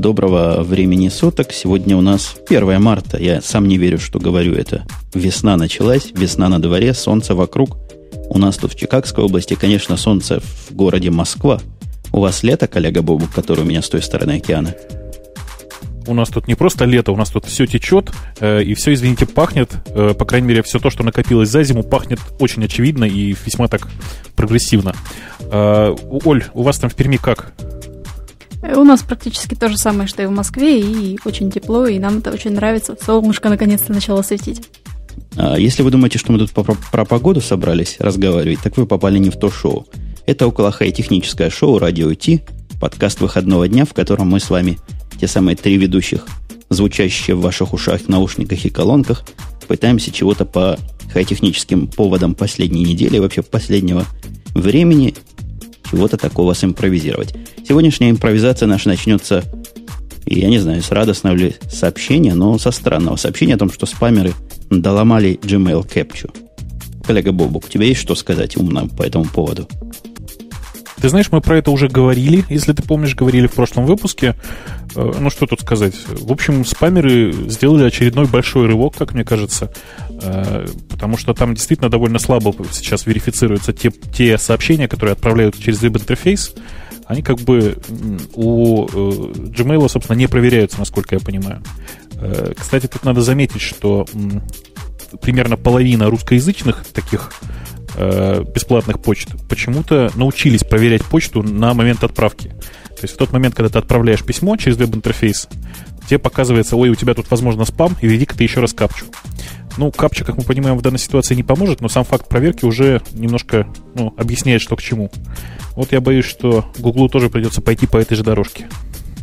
Доброго времени суток. Сегодня у нас 1 марта. Я сам не верю, что говорю это. Весна началась, весна на дворе, солнце вокруг. У нас тут в Чикагской области, конечно, солнце в городе Москва. У вас лето, коллега Бобу, который у меня с той стороны океана? у нас тут не просто лето, у нас тут все течет, э, и все, извините, пахнет, э, по крайней мере, все то, что накопилось за зиму, пахнет очень очевидно и весьма так прогрессивно. Э, Оль, у вас там в Перми как? У нас практически то же самое, что и в Москве, и очень тепло, и нам это очень нравится. Солнышко наконец-то начало светить. А если вы думаете, что мы тут про, погоду собрались разговаривать, так вы попали не в то шоу. Это около хай-техническое шоу «Радио Ти», подкаст выходного дня, в котором мы с вами те самые три ведущих, звучащие в ваших ушах, наушниках и колонках, пытаемся чего-то по хай-техническим поводам последней недели, вообще последнего времени, чего-то такого симпровизировать. Сегодняшняя импровизация наша начнется, я не знаю, с радостного ли сообщения, но со странного сообщения о том, что спамеры доломали Gmail Capture. Коллега Бобук, у тебя есть что сказать умно по этому поводу? Ты знаешь, мы про это уже говорили, если ты помнишь, говорили в прошлом выпуске. Э, ну, что тут сказать? В общем, спамеры сделали очередной большой рывок, как мне кажется, э, потому что там действительно довольно слабо сейчас верифицируются те, те сообщения, которые отправляют через веб-интерфейс. Они как бы у э, Gmail, собственно, не проверяются, насколько я понимаю. Кстати, тут надо заметить, что примерно половина русскоязычных таких э, бесплатных почт почему-то научились проверять почту на момент отправки. То есть в тот момент, когда ты отправляешь письмо через веб-интерфейс, тебе показывается, ой, у тебя тут, возможно, спам, и введи-ка ты еще раз капчу. Ну, капча, как мы понимаем, в данной ситуации не поможет, но сам факт проверки уже немножко ну, объясняет, что к чему. Вот я боюсь, что Гуглу тоже придется пойти по этой же дорожке.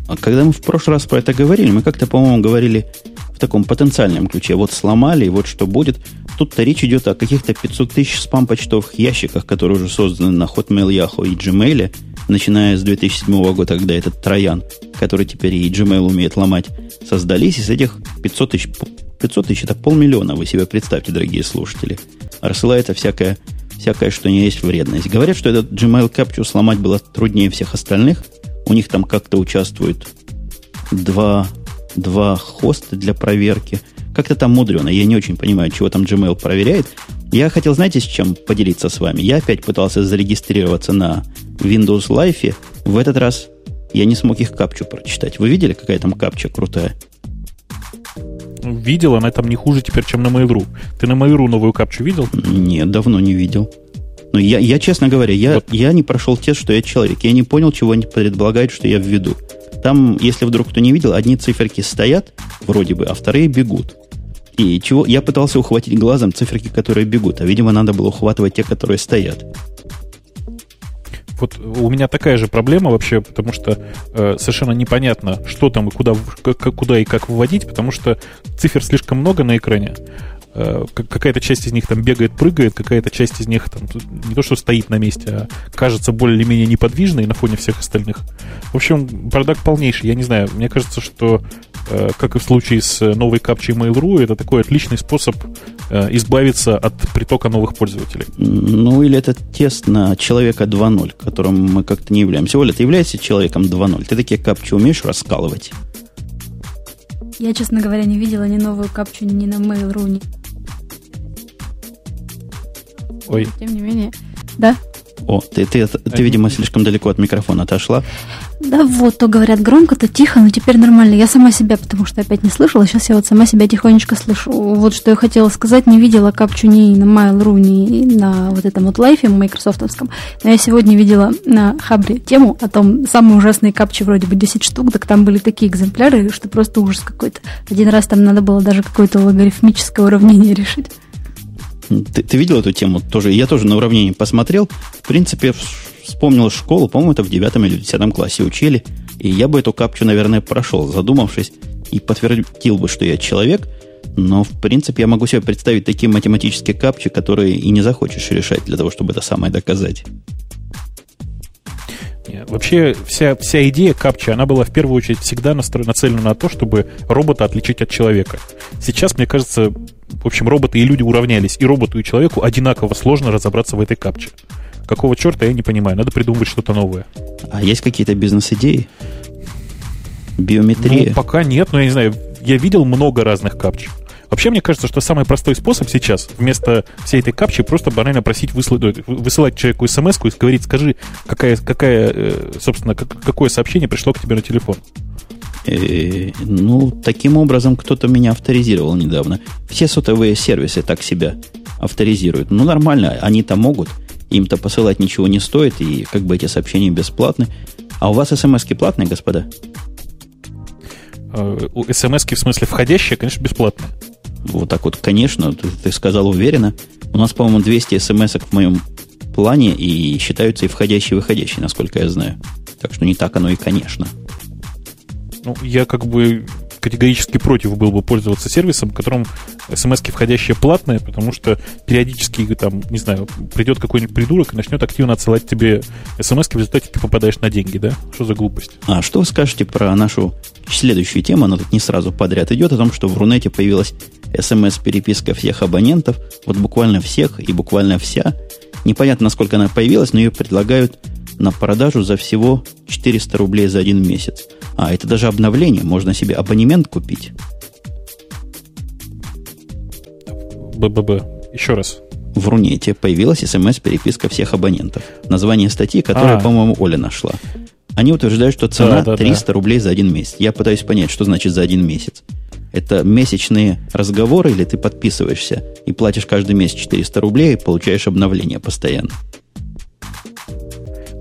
А когда мы в прошлый раз про это говорили, мы как-то, по-моему, говорили в таком потенциальном ключе. Вот сломали, вот что будет. Тут-то речь идет о каких-то 500 тысяч спам-почтовых ящиках, которые уже созданы на Hotmail, Yahoo и Gmail, начиная с 2007 года, когда этот троян, который теперь и Gmail умеет ломать, создались. Из этих 500 тысяч, 500 тысяч это полмиллиона, вы себе представьте, дорогие слушатели. Рассылается всякое, всякое, что не есть вредность. Говорят, что этот Gmail Capture сломать было труднее всех остальных – у них там как-то участвуют два, два хоста для проверки. Как-то там мудрено. Я не очень понимаю, чего там Gmail проверяет. Я хотел, знаете, с чем поделиться с вами? Я опять пытался зарегистрироваться на Windows Live. В этот раз я не смог их капчу прочитать. Вы видели, какая там капча крутая? Видел, она там не хуже теперь, чем на Mail.ru. Ты на Mail.ru новую капчу видел? Нет, давно не видел. Но я, я честно говоря, я, вот. я не прошел тест, что я человек. Я не понял, чего они предполагают, что я введу. Там, если вдруг кто не видел, одни циферки стоят, вроде бы, а вторые бегут. И чего я пытался ухватить глазом циферки, которые бегут, а, видимо, надо было ухватывать те, которые стоят. Вот у меня такая же проблема вообще, потому что э, совершенно непонятно, что там и куда, куда и как выводить, потому что цифр слишком много на экране. Э, какая-то часть из них там бегает, прыгает, какая-то часть из них там не то что стоит на месте, а кажется более-менее неподвижной на фоне всех остальных. В общем, бардак полнейший. Я не знаю, мне кажется, что, э, как и в случае с новой капчей Mail.ru, это такой отличный способ э, избавиться от притока новых пользователей. Ну, или это тест на человека 2.0, которым мы как-то не являемся. Оля, ты являешься человеком 2.0? Ты такие капчи умеешь раскалывать? Я, честно говоря, не видела ни новую капчу ни на Mail.ru, ни Ой. Тем не менее, да. О, ты, ты, ты, ты, видимо, слишком далеко от микрофона отошла. Да вот, то говорят громко, то тихо, но теперь нормально. Я сама себя, потому что опять не слышала, сейчас я вот сама себя тихонечко слышу. Вот что я хотела сказать, не видела капчу ни на Mail.ru, ни на вот этом вот лайфе майкрософтовском. Но я сегодня видела на Хабре тему о том, самые ужасные капчи, вроде бы 10 штук, так там были такие экземпляры, что просто ужас какой-то. Один раз там надо было даже какое-то логарифмическое уравнение решить. Ты, ты видел эту тему тоже? Я тоже на уравнении посмотрел. В принципе, вспомнил школу, по-моему, это в девятом или десятом классе учили. И я бы эту капчу, наверное, прошел, задумавшись, и подтвердил бы, что я человек. Но, в принципе, я могу себе представить такие математические капчи, которые и не захочешь решать для того, чтобы это самое доказать. Вообще вся, вся идея капча, она была в первую очередь всегда нацелена на то, чтобы робота отличить от человека. Сейчас, мне кажется, в общем, роботы и люди уравнялись, и роботу, и человеку одинаково сложно разобраться в этой капче. Какого черта, я не понимаю. Надо придумывать что-то новое. А есть какие-то бизнес-идеи? Биометрия? Ну, пока нет, но я не знаю, я видел много разных капч. Вообще, мне кажется, что самый простой способ сейчас, вместо всей этой капчи, просто банально просить выслать, высылать человеку смс и говорить, скажи, какая, какая, э, собственно, какое сообщение пришло к тебе на телефон. Э, ну, таким образом кто-то меня авторизировал недавно. Все сотовые сервисы так себя авторизируют. Ну, нормально, они-то могут. Им-то посылать ничего не стоит, и как бы эти сообщения бесплатны. А у вас смс-ки платные, господа? Э, смс в смысле входящие, конечно, бесплатные. Вот так вот, конечно, ты, ты сказал уверенно. У нас, по-моему, 200 смс в моем плане и считаются и входящие, и выходящие, насколько я знаю. Так что не так оно и конечно. Ну, я как бы категорически против был бы пользоваться сервисом, которым смс входящие платные, потому что периодически, там, не знаю, придет какой-нибудь придурок и начнет активно отсылать тебе смс в результате ты попадаешь на деньги, да? Что за глупость? А что вы скажете про нашу следующую тему? Она тут не сразу подряд идет, о том, что в Рунете появилась смс-переписка всех абонентов, вот буквально всех и буквально вся. Непонятно, насколько она появилась, но ее предлагают на продажу за всего 400 рублей за один месяц. А, это даже обновление, можно себе абонемент купить. БББ. Еще раз. В Рунете появилась смс-переписка всех абонентов. Название статьи, которую, а. по-моему, Оля нашла. Они утверждают, что цена да, да, 300 да. рублей за один месяц. Я пытаюсь понять, что значит за один месяц. Это месячные разговоры или ты подписываешься и платишь каждый месяц 400 рублей и получаешь обновление постоянно?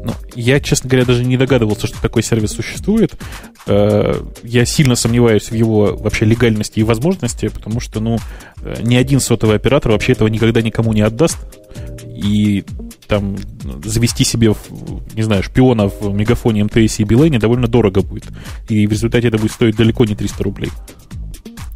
Ну, я, честно говоря, даже не догадывался, что такой сервис существует. Э, я сильно сомневаюсь в его вообще легальности и возможности, потому что, ну, э, ни один сотовый оператор вообще этого никогда никому не отдаст. И там завести себе, не знаю, шпиона в мегафоне МТС и Билайне довольно дорого будет. И в результате это будет стоить далеко не 300 рублей.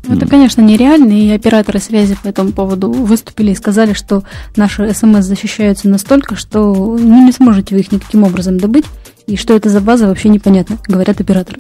Ну, это, конечно, нереально, и операторы связи по этому поводу выступили и сказали, что наши СМС защищаются настолько, что ну, не сможете вы их никаким образом добыть, и что это за база вообще непонятно, говорят операторы.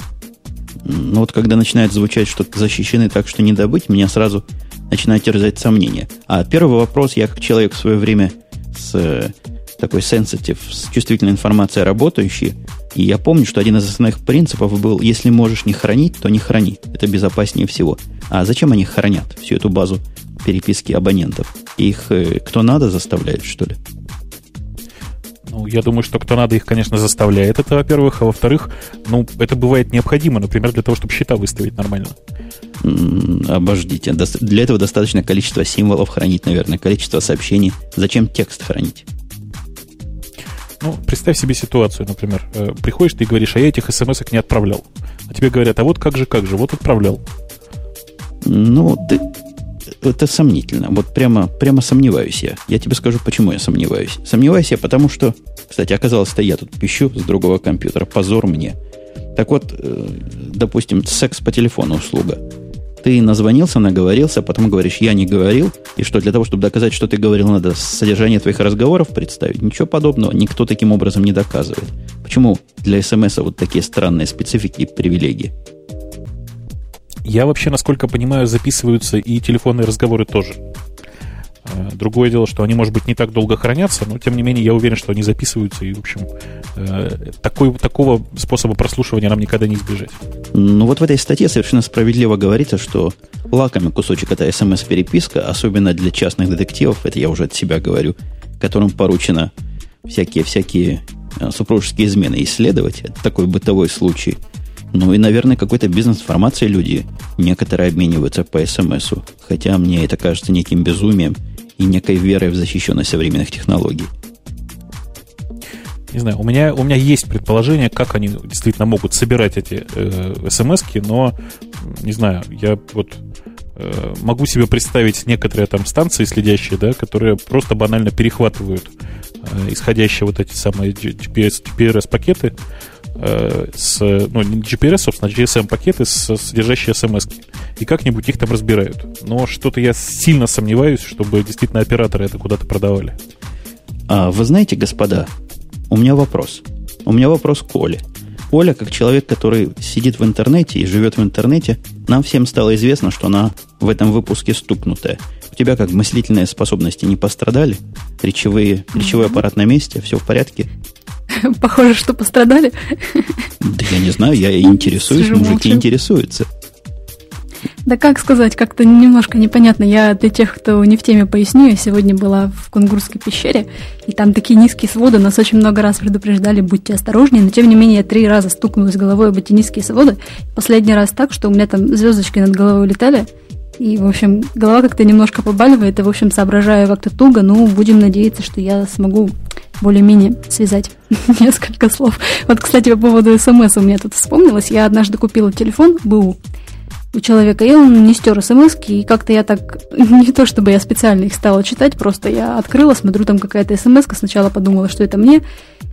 Ну вот когда начинает звучать, что защищены так, что не добыть, меня сразу начинает терзать сомнения. А первый вопрос, я как человек в свое время с э, такой sensitive, с чувствительной информацией работающий, и я помню, что один из основных принципов был, если можешь не хранить, то не храни. Это безопаснее всего. А зачем они хранят всю эту базу переписки абонентов? Их э, кто надо заставляет, что ли? Ну, я думаю, что кто надо их, конечно, заставляет это, во-первых. А во-вторых, ну, это бывает необходимо, например, для того, чтобы счета выставить нормально. Обождите. Для этого достаточно количество символов хранить, наверное, количество сообщений. Зачем текст хранить? Ну, представь себе ситуацию, например. Э, приходишь ты и говоришь, а я этих смс не отправлял. А тебе говорят, а вот как же, как же, вот отправлял. Ну, ты, это сомнительно. Вот прямо, прямо сомневаюсь я. Я тебе скажу, почему я сомневаюсь. Сомневаюсь я, потому что, кстати, оказалось-то я тут пищу с другого компьютера. Позор мне. Так вот, э, допустим, секс по телефону услуга. Ты назвонился, наговорился, потом говоришь, я не говорил. И что, для того, чтобы доказать, что ты говорил, надо содержание твоих разговоров представить? Ничего подобного. Никто таким образом не доказывает. Почему для смс вот такие странные специфики и привилегии? Я вообще, насколько понимаю, записываются и телефонные разговоры тоже. Э, другое дело, что они, может быть, не так долго хранятся, но, тем не менее, я уверен, что они записываются, и, в общем, э, такой, такого способа прослушивания нам никогда не избежать. Ну, вот в этой статье совершенно справедливо говорится, что лакомый кусочек это смс-переписка, особенно для частных детективов, это я уже от себя говорю, которым поручено всякие-всякие э, супружеские измены исследовать. Это такой бытовой случай. Ну и, наверное, какой-то бизнес-информацией люди некоторые обмениваются по смс Хотя мне это кажется неким безумием – и некой верой в защищенность современных технологий. Не знаю, у меня, у меня есть предположение, как они действительно могут собирать эти э, смс но не знаю, я вот э, могу себе представить некоторые там станции следящие, да, которые просто банально перехватывают э, исходящие вот эти самые GPS, GPS-пакеты, Э, с, ну, не GPRS, собственно, а GSM-пакеты, содержащие смс и как-нибудь их там разбирают. Но что-то я сильно сомневаюсь, чтобы действительно операторы это куда-то продавали. А, вы знаете, господа, у меня вопрос. У меня вопрос к Оле. Оля, как человек, который сидит в интернете и живет в интернете, нам всем стало известно, что она в этом выпуске стукнутая. У тебя как мыслительные способности не пострадали? Речевые, речевой аппарат на месте? Все в порядке? Похоже, что пострадали. Да я не знаю, я интересуюсь, Сижу мужики молчу. интересуются. Да как сказать, как-то немножко непонятно. Я для тех, кто не в теме, поясню. Я сегодня была в Кунгурской пещере, и там такие низкие своды. Нас очень много раз предупреждали, будьте осторожнее. Но тем не менее, я три раза стукнулась головой об эти низкие своды. Последний раз так, что у меня там звездочки над головой улетали. И, в общем, голова как-то немножко побаливает, и, в общем, соображаю как-то туго, ну, будем надеяться, что я смогу более-менее связать несколько слов. Вот, кстати, по поводу смс у меня тут вспомнилось. Я однажды купила телефон БУ, у человека, и он не стер смс и как-то я так, не то чтобы я специально их стала читать, просто я открыла, смотрю, там какая-то смс сначала подумала, что это мне,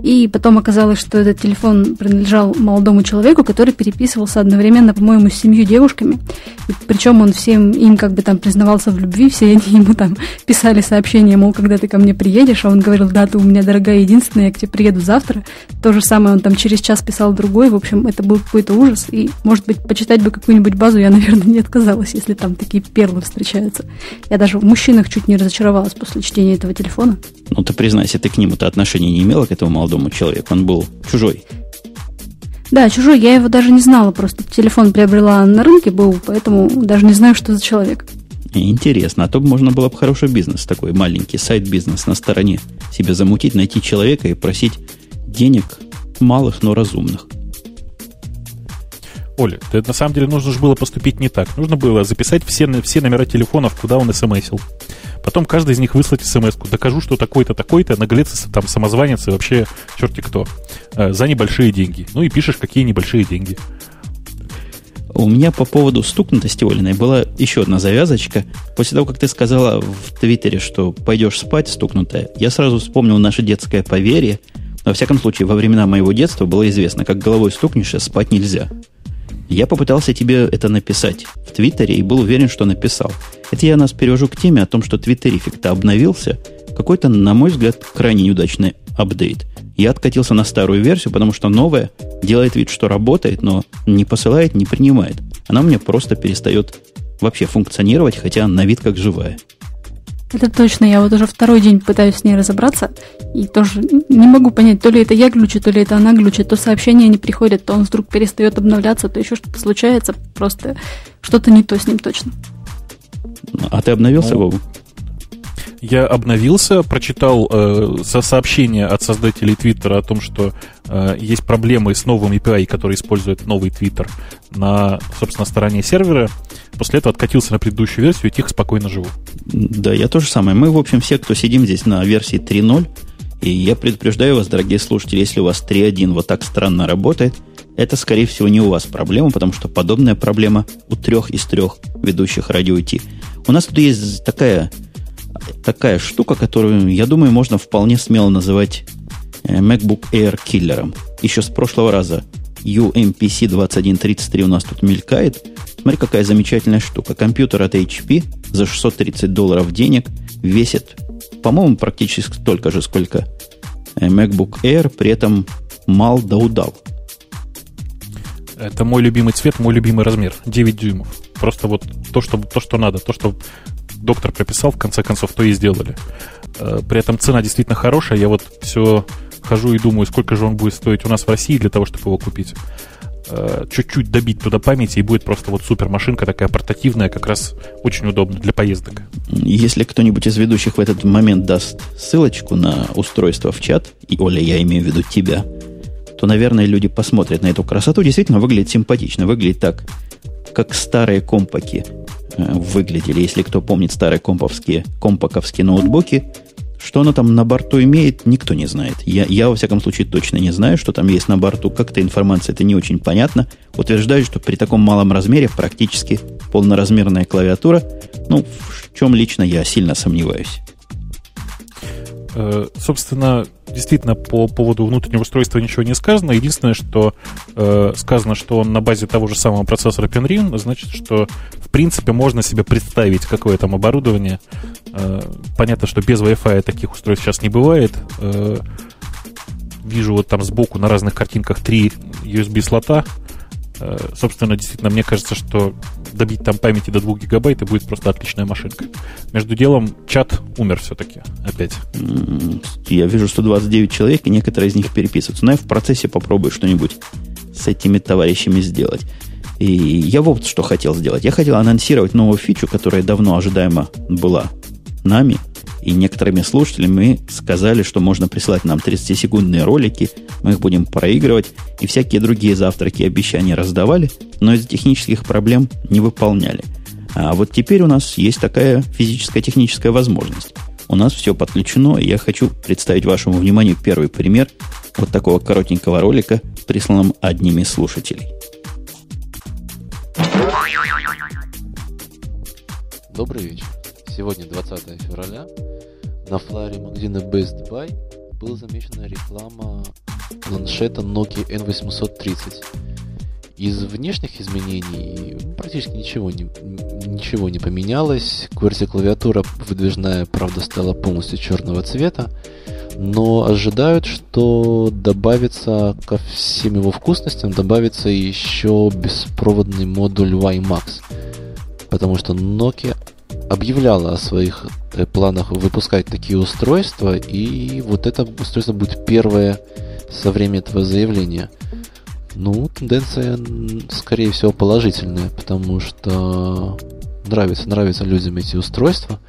и потом оказалось, что этот телефон принадлежал молодому человеку, который переписывался одновременно, по-моему, с семью девушками. И причем он всем им как бы там признавался в любви, все они ему там писали сообщения, мол, когда ты ко мне приедешь, а он говорил, да, ты у меня дорогая единственная, я к тебе приеду завтра. То же самое он там через час писал другой, в общем, это был какой-то ужас. И, может быть, почитать бы какую-нибудь базу я, наверное, не отказалась, если там такие перлы встречаются. Я даже в мужчинах чуть не разочаровалась после чтения этого телефона. Ну, ты признайся, ты к нему-то отношения не имела, к этому молодому молодому человеку. Он был чужой. Да, чужой. Я его даже не знала. Просто телефон приобрела на рынке был, поэтому даже не знаю, что за человек. Интересно. А то можно было бы хороший бизнес такой, маленький сайт-бизнес на стороне себе замутить, найти человека и просить денег малых, но разумных. Оля, ты, на самом деле нужно же было поступить не так. Нужно было записать все, все номера телефонов, куда он смсил. Потом каждый из них выслать смс-ку. Докажу, что такой-то, такой-то, наглец, там, самозванец и вообще черти кто. Э, за небольшие деньги. Ну и пишешь, какие небольшие деньги. У меня по поводу стукнутости Олиной была еще одна завязочка. После того, как ты сказала в Твиттере, что пойдешь спать стукнутая, я сразу вспомнил наше детское поверье. Во всяком случае, во времена моего детства было известно, как головой стукнешь, спать нельзя. Я попытался тебе это написать в Твиттере и был уверен, что написал. Это я нас перевожу к теме о том, что Твиттерифик-то обновился. Какой-то, на мой взгляд, крайне неудачный апдейт. Я откатился на старую версию, потому что новая делает вид, что работает, но не посылает, не принимает. Она у меня просто перестает вообще функционировать, хотя на вид как живая. Это точно, я вот уже второй день пытаюсь с ней разобраться, и тоже не могу понять, то ли это я глючу, то ли это она глючит, то сообщения не приходят, то он вдруг перестает обновляться, то еще что-то случается, просто что-то не то с ним точно. А ты обновился, ну, Вову? Я обновился, прочитал э, со сообщение от создателей Твиттера о том, что э, есть проблемы с новым API, который использует новый Твиттер на, собственно, стороне сервера. После этого откатился на предыдущую версию и тихо, спокойно живу. Да, я то же самое. Мы, в общем, все, кто сидим здесь на версии 3.0, и я предупреждаю вас, дорогие слушатели, если у вас 3.1 вот так странно работает, это, скорее всего, не у вас проблема, потому что подобная проблема у трех из трех ведущих радио Ти. У нас тут есть такая такая штука, которую, я думаю, можно вполне смело называть э, MacBook Air киллером. Еще с прошлого раза UMPC 2133 у нас тут мелькает. Смотри, какая замечательная штука. Компьютер от HP за 630 долларов денег весит, по-моему, практически столько же, сколько э, MacBook Air, при этом мал да удал. Это мой любимый цвет, мой любимый размер. 9 дюймов. Просто вот то, что, то, что надо, то, что доктор прописал, в конце концов, то и сделали. Э, при этом цена действительно хорошая. Я вот все хожу и думаю, сколько же он будет стоить у нас в России для того, чтобы его купить. Э, чуть-чуть добить туда памяти, и будет просто вот супер машинка такая портативная, как раз очень удобно для поездок. Если кто-нибудь из ведущих в этот момент даст ссылочку на устройство в чат, и, Оля, я имею в виду тебя, то, наверное, люди посмотрят на эту красоту. Действительно, выглядит симпатично. Выглядит так, как старые компаки выглядели, если кто помнит старые комповские, компаковские ноутбуки. Что оно там на борту имеет, никто не знает. Я, я, во всяком случае, точно не знаю, что там есть на борту. Как-то информация это не очень понятно. Утверждаю, что при таком малом размере практически полноразмерная клавиатура. Ну, в чем лично я сильно сомневаюсь. Э, собственно, действительно, по поводу внутреннего устройства ничего не сказано. Единственное, что э, сказано, что он на базе того же самого процессора Penryn, значит, что в принципе можно себе представить, какое там оборудование. Э, понятно, что без Wi-Fi таких устройств сейчас не бывает. Вижу вот там сбоку на разных картинках три USB-слота. Э, собственно, действительно, мне кажется, что добить там памяти до 2 гигабайт и будет просто отличная машинка. Между делом, чат умер все-таки опять. Я вижу 129 человек, и некоторые из них переписываются. Но я в процессе попробую что-нибудь с этими товарищами сделать. И я вот что хотел сделать. Я хотел анонсировать новую фичу, которая давно ожидаемо была нами и некоторыми слушателями. Сказали, что можно присылать нам 30-секундные ролики, мы их будем проигрывать, и всякие другие завтраки и обещания раздавали, но из-за технических проблем не выполняли. А вот теперь у нас есть такая физическая техническая возможность. У нас все подключено, и я хочу представить вашему вниманию первый пример вот такого коротенького ролика, присланным одним из слушателей. Добрый вечер. Сегодня 20 февраля. На флайере магазина Best Buy была замечена реклама планшета Nokia N830. Из внешних изменений практически ничего не, ничего не поменялось. QWERTY-клавиатура выдвижная, правда, стала полностью черного цвета. Но ожидают, что добавится ко всем его вкусностям, добавится еще беспроводный модуль WiMAX потому что Nokia объявляла о своих э, планах выпускать такие устройства, и вот это устройство будет первое со времени этого заявления. Ну, тенденция, скорее всего, положительная, потому что нравится, нравятся людям эти устройства.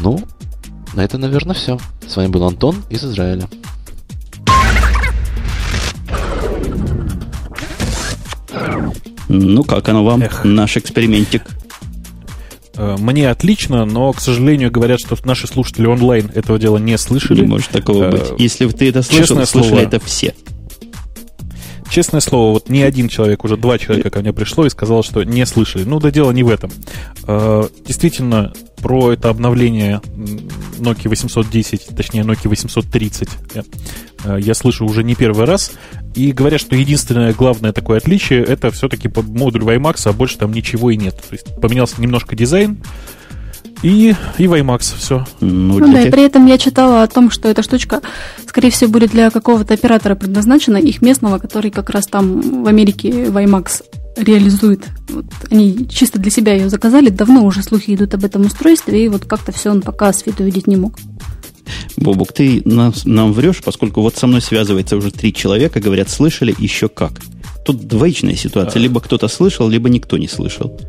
Ну, на это, наверное, все. С вами был Антон из Израиля. Ну, как оно вам, Эх. наш экспериментик? Э, мне отлично, но, к сожалению, говорят, что наши слушатели онлайн этого дела не слышали. Не может такого э, быть. Если ты это слышал, Честное слышали слово, это все. Честное слово, вот ни один человек, уже два человека ко мне пришло и сказал, что не слышали. Ну, да дело не в этом. Э, действительно, про это обновление Nokia 810, точнее Nokia 830 я слышу уже не первый раз. И говорят, что единственное главное такое отличие это все-таки модуль WiMAX, а больше там ничего и нет. То есть поменялся немножко дизайн, и, и WiMAX, все. Ну, ну да, и при этом я читала о том, что эта штучка, скорее всего, будет для какого-то оператора предназначена, их местного, который как раз там в Америке WiMAX реализует. Вот они чисто для себя ее заказали, давно уже слухи идут об этом устройстве, и вот как-то все он пока свету видеть не мог. Бобук, ты нам, нам врешь, поскольку вот со мной связывается уже три человека, говорят, слышали еще как. Тут двоичная ситуация. Либо кто-то слышал, либо никто не слышал.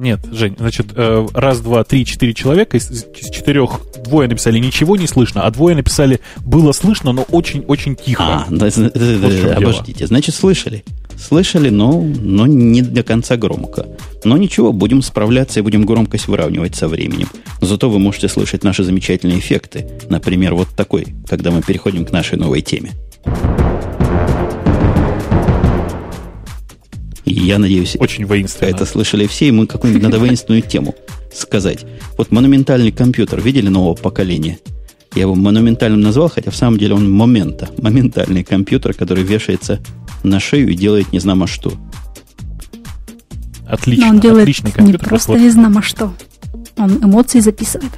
Нет, Жень, значит, э, раз, два, три, четыре человека, из, четырех двое написали ничего не слышно, а двое написали было слышно, но очень-очень тихо. А, да, да, да, да, обождите, значит, слышали. Слышали, но, но не до конца громко. Но ничего, будем справляться и будем громкость выравнивать со временем. Зато вы можете слышать наши замечательные эффекты. Например, вот такой, когда мы переходим к нашей новой теме. Я надеюсь, очень воинственно. Это слышали все, и мы какую-нибудь надо воинственную тему сказать. Вот монументальный компьютер видели нового поколения? Я его монументальным назвал, хотя в самом деле он момента. Моментальный компьютер, который вешается на шею и делает не знамо что. Отлично. Но он делает отличный компьютер. Не просто не знамо что. Он эмоции записывает.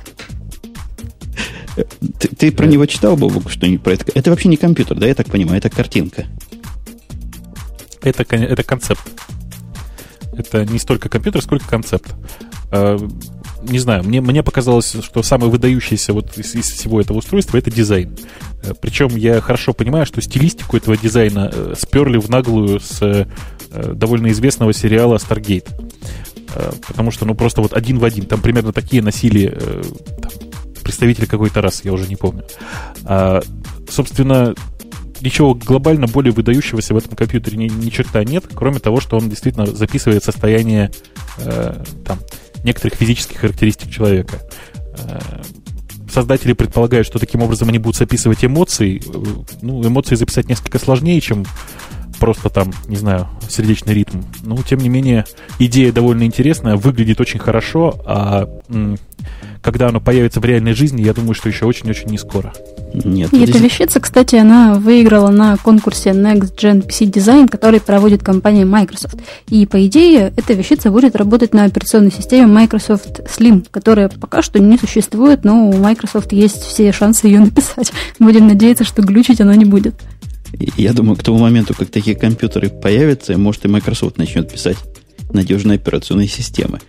Ты, ты про него читал, Бобук, что-нибудь про это? Это вообще не компьютер, да, я так понимаю, это картинка. Это, это концепт. Это не столько компьютер, сколько концепт. А, не знаю, мне, мне показалось, что самое выдающееся вот из, из всего этого устройства это дизайн. Э, Причем я хорошо понимаю, что стилистику этого дизайна э, сперли в наглую с э, довольно известного сериала Stargate. Потому что, ну, просто вот один в один. Там примерно такие носили там, представители какой-то раз, я уже не помню. А, собственно, ничего глобально более выдающегося в этом компьютере ни, ни черта нет, кроме того, что он действительно записывает состояние э, там, некоторых физических характеристик человека. Э, создатели предполагают, что таким образом они будут записывать эмоции. Э, ну, эмоции записать несколько сложнее, чем просто там, не знаю, сердечный ритм. Но, тем не менее, идея довольно интересная, выглядит очень хорошо, а когда оно появится в реальной жизни, я думаю, что еще очень-очень не скоро. Нет, и эта вещица, кстати, она выиграла на конкурсе Next Gen PC Design, который проводит компания Microsoft. И, по идее, эта вещица будет работать на операционной системе Microsoft Slim, которая пока что не существует, но у Microsoft есть все шансы ее написать. Будем надеяться, что глючить она не будет. Я думаю, к тому моменту, как такие компьютеры появятся, может и Microsoft начнет писать надежные операционные системы.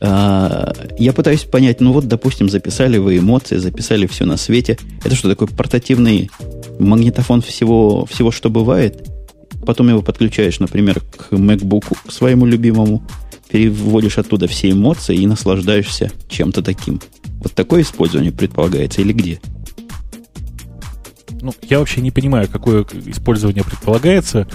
А, я пытаюсь понять, ну вот, допустим, записали вы эмоции, записали все на свете. Это что, такой портативный магнитофон всего, всего что бывает? Потом его подключаешь, например, к MacBook, к своему любимому, переводишь оттуда все эмоции и наслаждаешься чем-то таким. Вот такое использование предполагается или где? Ну, я вообще не понимаю, какое использование предполагается,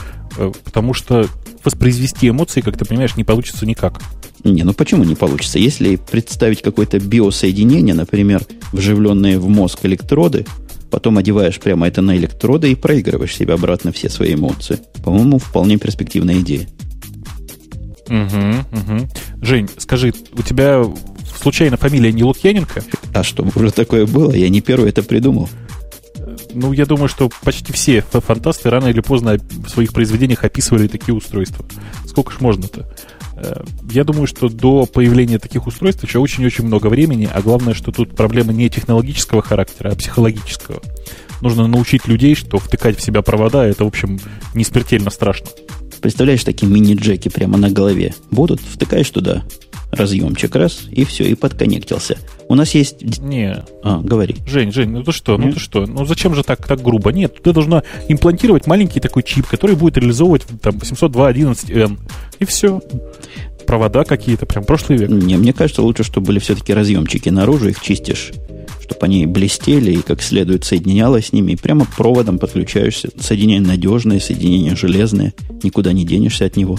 потому что воспроизвести эмоции, как ты понимаешь, не получится никак. Не, ну почему не получится? Если представить какое-то биосоединение, например, вживленные в мозг электроды, потом одеваешь прямо это на электроды и проигрываешь себе обратно все свои эмоции. По-моему, вполне перспективная идея. Угу, угу. Жень, скажи, у тебя случайно фамилия не Лукьяненко? А что, уже такое было? Я не первый это придумал. Ну, я думаю, что почти все фантасты рано или поздно в своих произведениях описывали такие устройства. Сколько ж можно-то? Э, я думаю, что до появления таких устройств еще очень-очень много времени, а главное, что тут проблема не технологического характера, а психологического. Нужно научить людей, что втыкать в себя провода, это, в общем, не смертельно страшно. Представляешь, такие мини-джеки прямо на голове будут, втыкаешь туда разъемчик раз, и все, и подконнектился. У нас есть... Не. А, говори. Жень, Жень, ну ты что, ну Нет? ну ты что? Ну зачем же так, так грубо? Нет, ты должна имплантировать маленький такой чип, который будет реализовывать там 802.11n. И все. Провода какие-то, прям прошлый век. Не, мне кажется, лучше, чтобы были все-таки разъемчики наружу, их чистишь чтобы они блестели и как следует соединялось с ними. И прямо проводом подключаешься. Соединение надежное, соединение железное. Никуда не денешься от него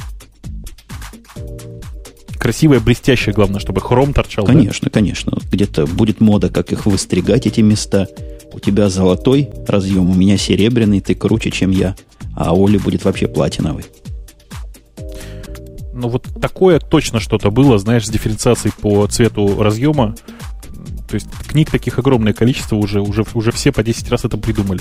красивое, блестящее, главное, чтобы хром торчал. Конечно, да? конечно. Где-то будет мода, как их выстригать, эти места. У тебя золотой разъем, у меня серебряный, ты круче, чем я. А Оли будет вообще платиновый. Ну вот такое точно что-то было, знаешь, с дифференциацией по цвету разъема. То есть книг таких огромное количество, уже, уже, уже все по 10 раз это придумали.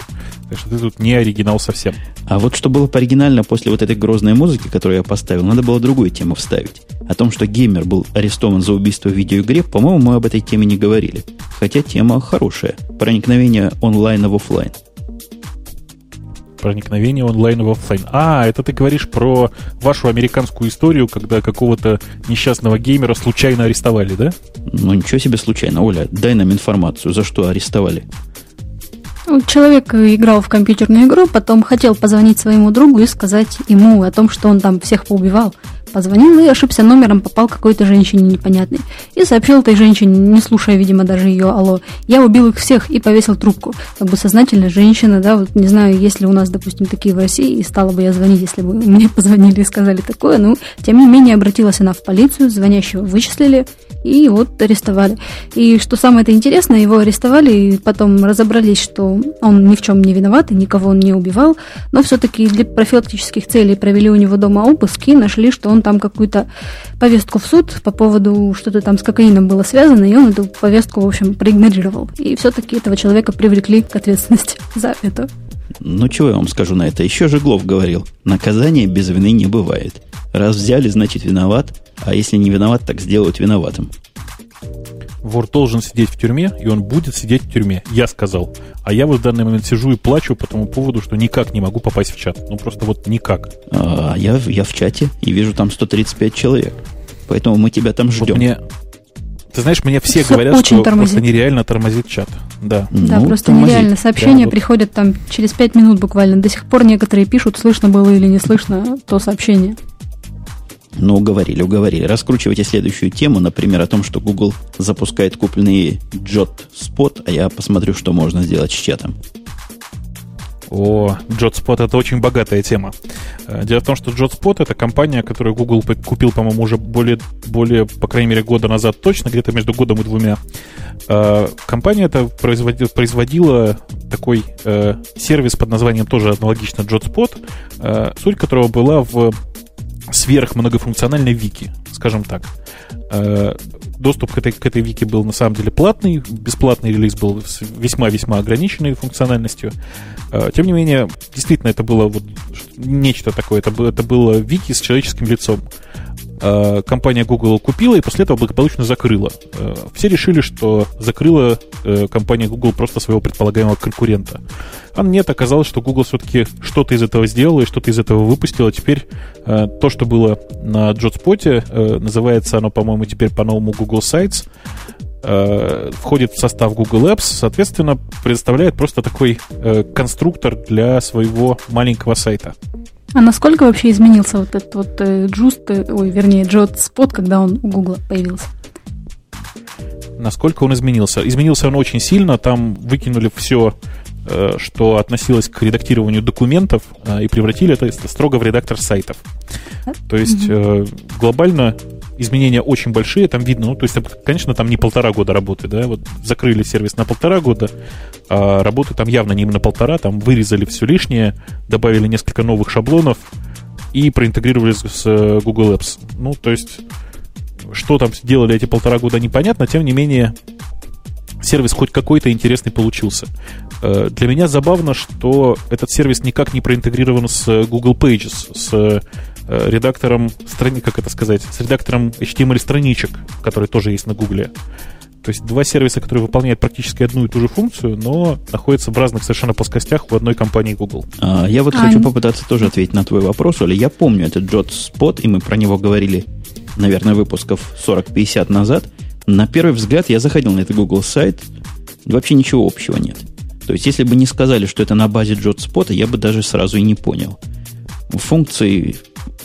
Так что ты тут не оригинал совсем. А вот что было оригинально после вот этой грозной музыки, которую я поставил, надо было другую тему вставить. О том, что геймер был арестован за убийство в видеоигре, по-моему, мы об этой теме не говорили. Хотя тема хорошая. Проникновение онлайна в офлайн проникновение онлайн в офлайн. А, это ты говоришь про вашу американскую историю, когда какого-то несчастного геймера случайно арестовали, да? Ну, ничего себе случайно. Оля, дай нам информацию, за что арестовали. Ну, человек играл в компьютерную игру, потом хотел позвонить своему другу и сказать ему о том, что он там всех поубивал. Позвонил и ошибся номером, попал какой-то женщине непонятной. И сообщил этой женщине, не слушая, видимо, даже ее «Алло, я убил их всех» и повесил трубку. Как бы сознательная женщина, да, вот не знаю, если у нас, допустим, такие в России, и стала бы я звонить, если бы мне позвонили и сказали такое, ну, тем не менее, обратилась она в полицию, звонящего вычислили, и вот арестовали. И что самое-то интересное, его арестовали, и потом разобрались, что он ни в чем не виноват, и никого он не убивал, но все-таки для профилактических целей провели у него дома обыск и нашли, что он там какую-то повестку в суд по поводу что-то там с кокаином было связано, и он эту повестку, в общем, проигнорировал. И все-таки этого человека привлекли к ответственности за это. Ну, чего я вам скажу на это? Еще Жеглов говорил, наказание без вины не бывает. Раз взяли, значит виноват, а если не виноват, так сделают виноватым. Вор должен сидеть в тюрьме, и он будет сидеть в тюрьме. Я сказал. А я вот в данный момент сижу и плачу по тому поводу, что никак не могу попасть в чат. Ну, просто вот никак. А я, я в чате и вижу там 135 человек. Поэтому мы тебя там ждем. Вот мне, ты знаешь, мне все Все говорят, что тормозит. просто нереально тормозит чат. Да, да ну, просто тормозит. нереально. Сообщения да, приходят там через 5 минут буквально. До сих пор некоторые пишут, слышно было или не слышно то сообщение. Ну, уговорили, уговорили. Раскручивайте следующую тему, например, о том, что Google запускает купленный Jot Spot, а я посмотрю, что можно сделать с чатом. О, JotSpot это очень богатая тема. Э, дело в том, что JotSpot это компания, которую Google купил, по-моему, уже более, более, по крайней мере, года назад точно, где-то между годом и двумя. Э, компания это производила, производила такой э, сервис под названием тоже аналогично JotSpot, суть которого была в сверхмногофункциональной вики, скажем так. Э, доступ к этой, к этой вики был на самом деле платный, бесплатный релиз был с весьма-весьма ограниченной функциональностью. Э, тем не менее, действительно, это было вот нечто такое. Это это было вики с человеческим лицом. Э, компания Google купила и после этого благополучно закрыла. Э, все решили, что закрыла э, компания Google просто своего предполагаемого конкурента. А нет, оказалось, что Google все-таки что-то из этого сделала и что-то из этого выпустила. Теперь то, что было на э, называется оно, по-моему, теперь по-новому Google Sites, входит в состав Google Apps, соответственно, предоставляет просто такой конструктор для своего маленького сайта. А насколько вообще изменился вот этот вот э, Just, э, ой, вернее, Jot Spot, когда он у Google появился? Насколько он изменился? Изменился он очень сильно, там выкинули все Э, что относилось к редактированию документов и превратили это строго в редактор сайтов. То есть глобально изменения очень большие, там видно, ну, то есть, конечно, там не полтора года работы, да, вот закрыли сервис на полтора года, а работы там явно не на полтора, там вырезали все лишнее, добавили несколько новых шаблонов и проинтегрировали с Google Apps. Ну, то есть, что там делали эти полтора года, непонятно, тем не менее, сервис хоть какой-то интересный получился. Э, для меня забавно, что этот сервис никак не проинтегрирован с Google Pages, с э, редактором страни, как это сказать, с редактором HTML страничек, который тоже есть на Google. То есть два сервиса, которые выполняют практически одну и ту же функцию, но находятся в разных совершенно плоскостях в одной компании Google. А, я вот а, хочу попытаться тоже ответить на твой вопрос, Оля. Я помню этот JotSpot, и мы про него говорили, наверное, выпусков 40-50 назад. На первый взгляд я заходил на этот Google сайт, вообще ничего общего нет. То есть, если бы не сказали, что это на базе JotSpot, я бы даже сразу и не понял. Функции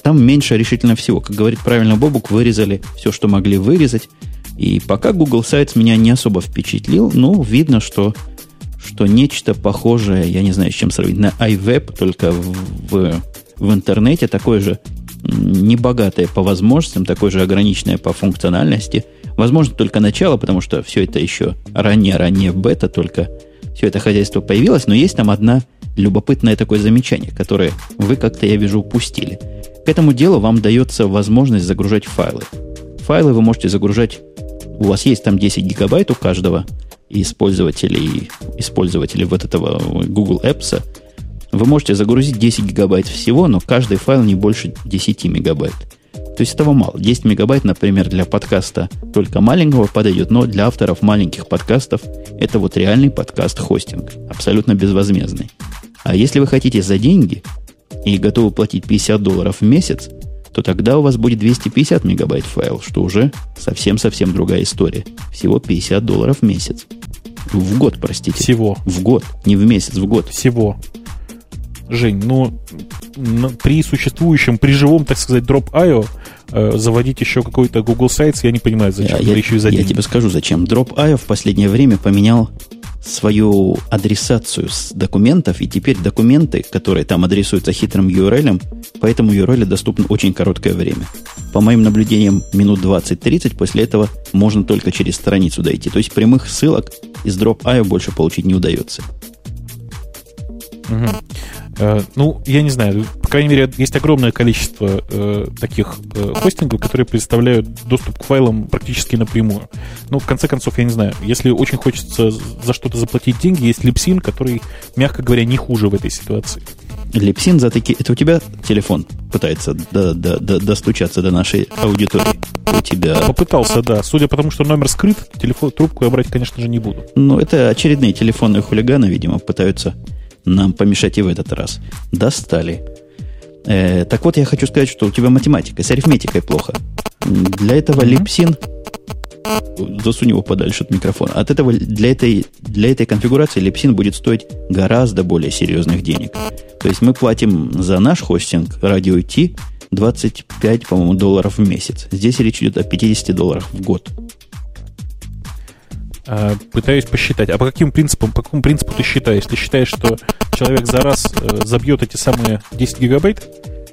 там меньше решительно всего. Как говорит правильно Бобук, вырезали все, что могли вырезать. И пока Google Sites меня не особо впечатлил, но видно, что, что нечто похожее, я не знаю, с чем сравнить, на iWeb, только в, в, в интернете, такое же небогатое по возможностям, такое же ограниченное по функциональности. Возможно, только начало, потому что все это еще ранее-ранее бета, только все это хозяйство появилось, но есть там одна любопытное такое замечание, которое вы как-то, я вижу, упустили. К этому делу вам дается возможность загружать файлы. Файлы вы можете загружать, у вас есть там 10 гигабайт у каждого использователей, использователей вот этого Google Apps. Вы можете загрузить 10 гигабайт всего, но каждый файл не больше 10 мегабайт. То есть этого мало. 10 мегабайт, например, для подкаста только маленького подойдет, но для авторов маленьких подкастов это вот реальный подкаст-хостинг, абсолютно безвозмездный. А если вы хотите за деньги и готовы платить 50 долларов в месяц, то тогда у вас будет 250 мегабайт файл, что уже совсем-совсем другая история. Всего 50 долларов в месяц. В год, простите. Всего. В год, не в месяц, в год. Всего. Жень, ну, при существующем, при живом, так сказать, Drop.io э, заводить еще какой-то Google Sites, я не понимаю, зачем. Я, я, еще и за я тебе скажу, зачем. Drop.io в последнее время поменял свою адресацию с документов, и теперь документы, которые там адресуются хитрым URL, по этому URL доступны очень короткое время. По моим наблюдениям, минут 20-30 после этого можно только через страницу дойти. То есть прямых ссылок из Drop.io больше получить не удается. Угу. Э, ну, я не знаю, по крайней мере, есть огромное количество э, таких э, хостингов, которые предоставляют доступ к файлам практически напрямую. Ну, в конце концов, я не знаю, если очень хочется за что-то заплатить деньги, есть Lipsin, который, мягко говоря, не хуже в этой ситуации. Липсин за такие... Это у тебя телефон пытается до, до, до, достучаться до нашей аудитории? У тебя... Попытался, да. Судя по тому, что номер скрыт, телефон, трубку я брать, конечно же, не буду. Ну, это очередные телефонные хулиганы, видимо, пытаются нам помешать и в этот раз. Достали. Э, так вот, я хочу сказать, что у тебя математика с арифметикой плохо. Для этого mm-hmm. липсин засунь его подальше от микрофона. От этого для этой, для этой конфигурации липсин будет стоить гораздо более серьезных денег. То есть мы платим за наш хостинг радио T 25, по-моему, долларов в месяц. Здесь речь идет о 50 долларах в год. А, пытаюсь посчитать. А по каким принципам, по какому принципу ты считаешь? Ты считаешь, что человек за раз э, забьет эти самые 10 гигабайт?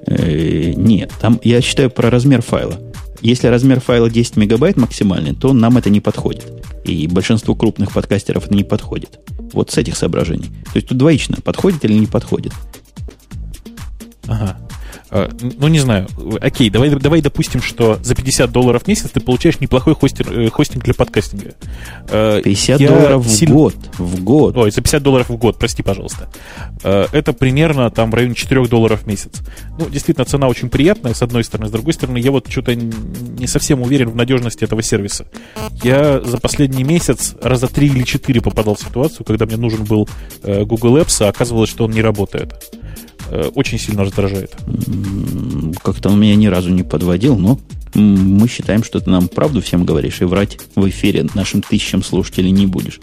Э, нет, там я считаю про размер файла. Если размер файла 10 мегабайт максимальный, то нам это не подходит. И большинству крупных подкастеров это не подходит. Вот с этих соображений. То есть тут двоично, подходит или не подходит. Ага. Э, ну, не знаю. Окей, давай, давай допустим, что за 50 долларов в месяц ты получаешь неплохой хостинг, э, хостинг для подкастинга. 50 Я долларов сильно... в год. В год. Ой, за 50 долларов в год, прости, пожалуйста. Это примерно там в районе 4 долларов в месяц. Ну, действительно, цена очень приятная, с одной стороны. С другой стороны, я вот что-то не совсем уверен в надежности этого сервиса. Я за последний месяц раза 3 или 4 попадал в ситуацию, когда мне нужен был Google Apps, а оказывалось, что он не работает. Э, очень сильно раздражает. Как-то он меня ни разу не подводил, но мы считаем, что ты нам правду всем говоришь, и врать в эфире нашим тысячам слушателей не будешь.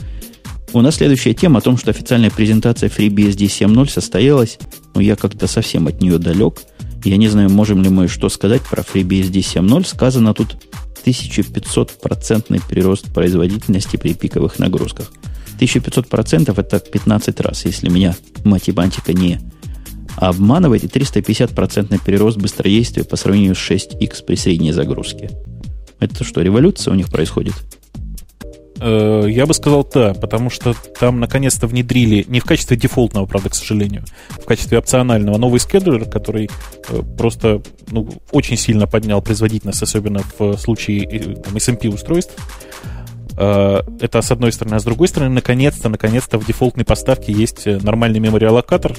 У нас следующая тема о том, что официальная презентация FreeBSD 7.0 состоялась, но я как-то совсем от нее далек. Я не знаю, можем ли мы что сказать про FreeBSD 7.0. Сказано тут 1500% прирост производительности при пиковых нагрузках. 1500% это 15 раз, если меня математика не обманывает и 350% прирост быстродействия по сравнению с 6x при средней загрузке. Это что, революция у них происходит? Э, я бы сказал да, потому что там наконец-то внедрили, не в качестве дефолтного, правда, к сожалению, в качестве опционального новый скедлер, который э, просто ну, очень сильно поднял производительность, особенно в случае э, там, SMP устройств. Это с одной стороны. А с другой стороны, наконец-то, наконец-то в дефолтной поставке есть нормальный memory аллокатор,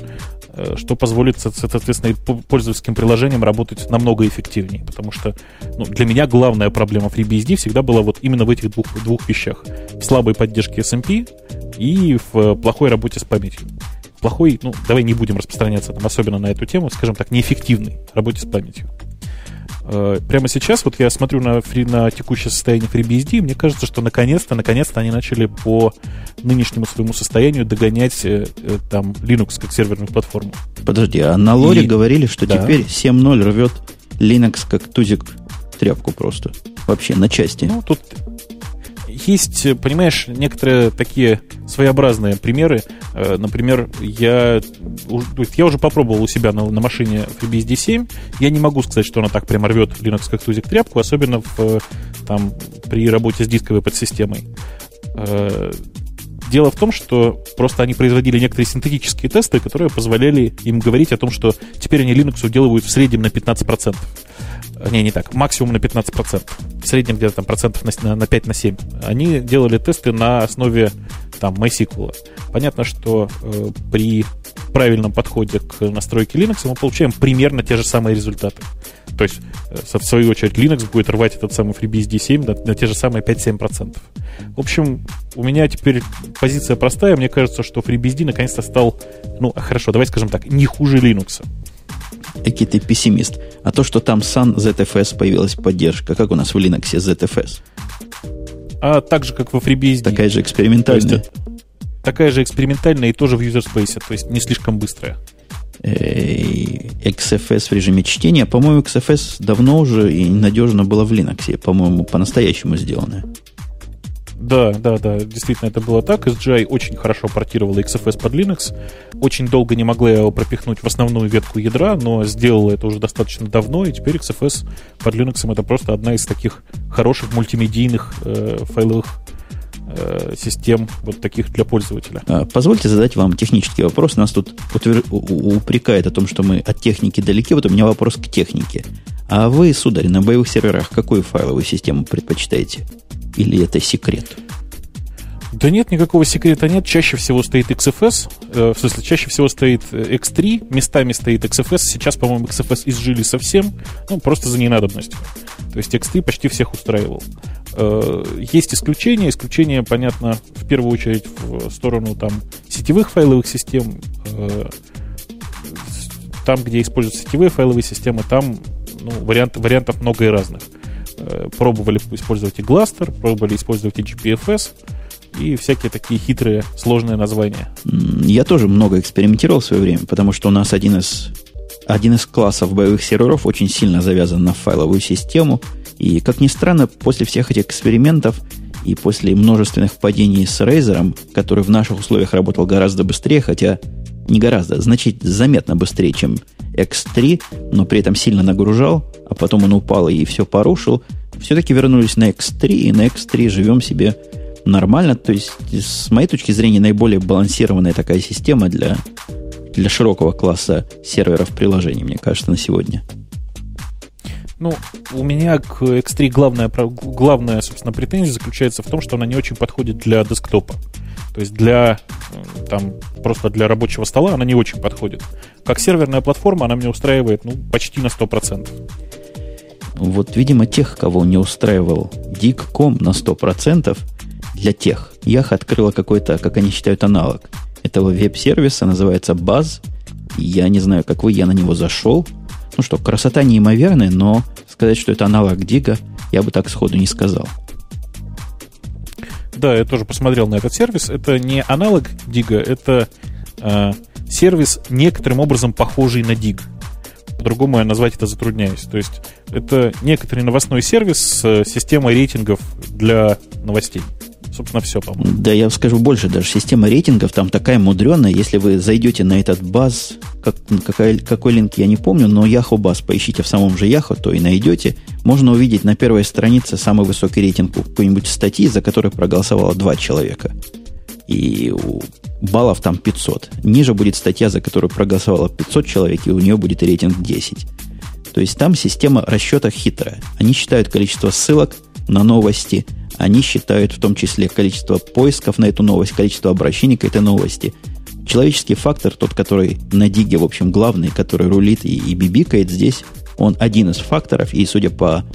Э, что позволит, соответственно, пользовательским приложениям работать намного эффективнее. Потому что ну, для меня главная проблема FreeBSD всегда была вот именно в этих двух, двух вещах. В слабой поддержке SMP и в плохой работе с памятью. Плохой, ну, давай не будем распространяться там особенно на эту тему, скажем так, неэффективной работе с памятью. Э, прямо сейчас, вот я смотрю на, фри, на текущее состояние FreeBSD, и мне кажется, что наконец-то, наконец-то они начали по нынешнему своему состоянию догонять э, э, там Linux как серверную платформу. Подожди, а на лоре и... говорили, что да. теперь 7.0 рвет Linux как тузик тряпку просто. Вообще на части. Ну, тут есть, понимаешь, некоторые такие своеобразные примеры. Э, например, я, я уже попробовал у себя на, на машине FreeBSD 7. Я не могу сказать, что она так прямо рвет Linux как тузик тряпку, особенно в, там, при работе с дисковой подсистемой. Э, дело в том, что просто они производили некоторые синтетические тесты, которые позволяли им говорить о том, что теперь они Linux уделывают в среднем на 15%. Не, не так, максимум на 15%. В среднем где-то там процентов на, на 5 на 7. Они делали тесты на основе там MySQL. Понятно, что э, при правильном подходе к настройке Linux мы получаем примерно те же самые результаты. То есть, э, в свою очередь, Linux будет рвать этот самый FreeBSD 7 на, на те же самые 5-7%. В общем, у меня теперь позиция простая. Мне кажется, что FreeBSD наконец-то стал, ну, хорошо, давай скажем так, не хуже Linux. Какие ты пессимист. А то, что там Sun ZFS появилась поддержка, как у нас в Linux ZFS? А так же, как во FreeBSD. Такая же экспериментальная. Есть, такая же экспериментальная и тоже в user-space, то есть не слишком быстрая. XFS в режиме чтения. По-моему, XFS давно уже и надежно было в Linux. По-моему, по-настоящему сделанное. Да, да, да, действительно это было так. SGI очень хорошо портировала XFS под Linux. Очень долго не могла его пропихнуть в основную ветку ядра, но сделала это уже достаточно давно, и теперь XFS под Linux это просто одна из таких хороших мультимедийных э, файловых э, систем вот таких для пользователя. А, позвольте задать вам технический вопрос. Нас тут утвер... упрекает о том, что мы от техники далеки. Вот у меня вопрос к технике. А вы, сударь, на боевых серверах какую файловую систему предпочитаете? Или это секрет? Да нет, никакого секрета нет. Чаще всего стоит XFS. Э, в смысле, чаще всего стоит э, X3. Местами стоит XFS. Сейчас, по-моему, XFS изжили совсем. Ну, просто за ненадобностью. То есть X3 почти всех устраивал. Э, есть исключения. Исключения, понятно, в первую очередь в сторону там сетевых файловых систем. Там, где используются сетевые файловые системы, там ну, вариант, вариантов много и разных. Пробовали использовать и Gluster, пробовали использовать и GPFS и всякие такие хитрые, сложные названия. Я тоже много экспериментировал в свое время, потому что у нас один из, один из классов боевых серверов очень сильно завязан на файловую систему. И, как ни странно, после всех этих экспериментов и после множественных падений с Razer, который в наших условиях работал гораздо быстрее, хотя не гораздо, значит, заметно быстрее, чем X3, но при этом сильно нагружал, а потом он упал и все порушил, все-таки вернулись на X3, и на X3 живем себе нормально. То есть, с моей точки зрения, наиболее балансированная такая система для, для широкого класса серверов приложений, мне кажется, на сегодня. Ну, у меня к X3 главная, главная, собственно, претензия заключается в том, что она не очень подходит для десктопа. То есть для там просто для рабочего стола она не очень подходит. Как серверная платформа она меня устраивает ну, почти на 100%. Вот, видимо, тех, кого не устраивал Dig.com на 100%, для тех Яха открыла какой-то, как они считают, аналог этого веб-сервиса, называется Buzz. Я не знаю, как вы, я на него зашел. Ну что, красота неимоверная, но сказать, что это аналог Дига, я бы так сходу не сказал. Да, я тоже посмотрел на этот сервис. Это не аналог Дига, это э, сервис некоторым образом похожий на Диг. По-другому я назвать это затрудняюсь. То есть это некоторый новостной сервис с системой рейтингов для новостей. Собственно, все, по-моему. Да, я скажу больше, даже система рейтингов там такая мудреная. Если вы зайдете на этот баз, как, какой, какой линк я не помню, но Yahoo баз поищите в самом же Yahoo, то и найдете. Можно увидеть на первой странице самый высокий рейтинг какой-нибудь статьи, за которой проголосовало два человека. И баллов там 500. Ниже будет статья, за которую проголосовало 500 человек, и у нее будет рейтинг 10. То есть там система расчета хитрая. Они считают количество ссылок на новости – они считают в том числе количество поисков на эту новость, количество обращений к этой новости. Человеческий фактор, тот, который на диге, в общем, главный, который рулит и, и бибикает здесь, он один из факторов, и судя по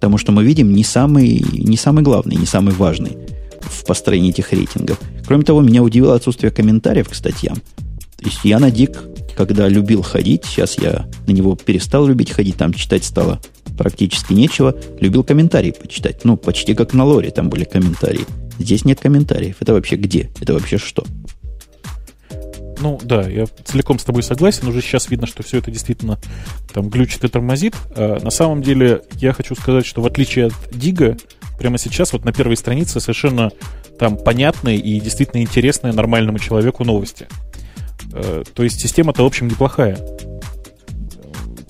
тому, что мы видим, не самый, не самый главный, не самый важный в построении этих рейтингов. Кроме того, меня удивило отсутствие комментариев к статьям. То есть я на Дик, когда любил ходить, сейчас я на него перестал любить ходить, там читать стало практически нечего. Любил комментарии почитать. Ну, почти как на лоре там были комментарии. Здесь нет комментариев. Это вообще где? Это вообще что? Ну да, я целиком с тобой согласен. Уже сейчас видно, что все это действительно там глючит и тормозит. А на самом деле я хочу сказать, что в отличие от Дига, прямо сейчас вот на первой странице совершенно там понятные и действительно интересные нормальному человеку новости. Э, то есть система-то, в общем, неплохая.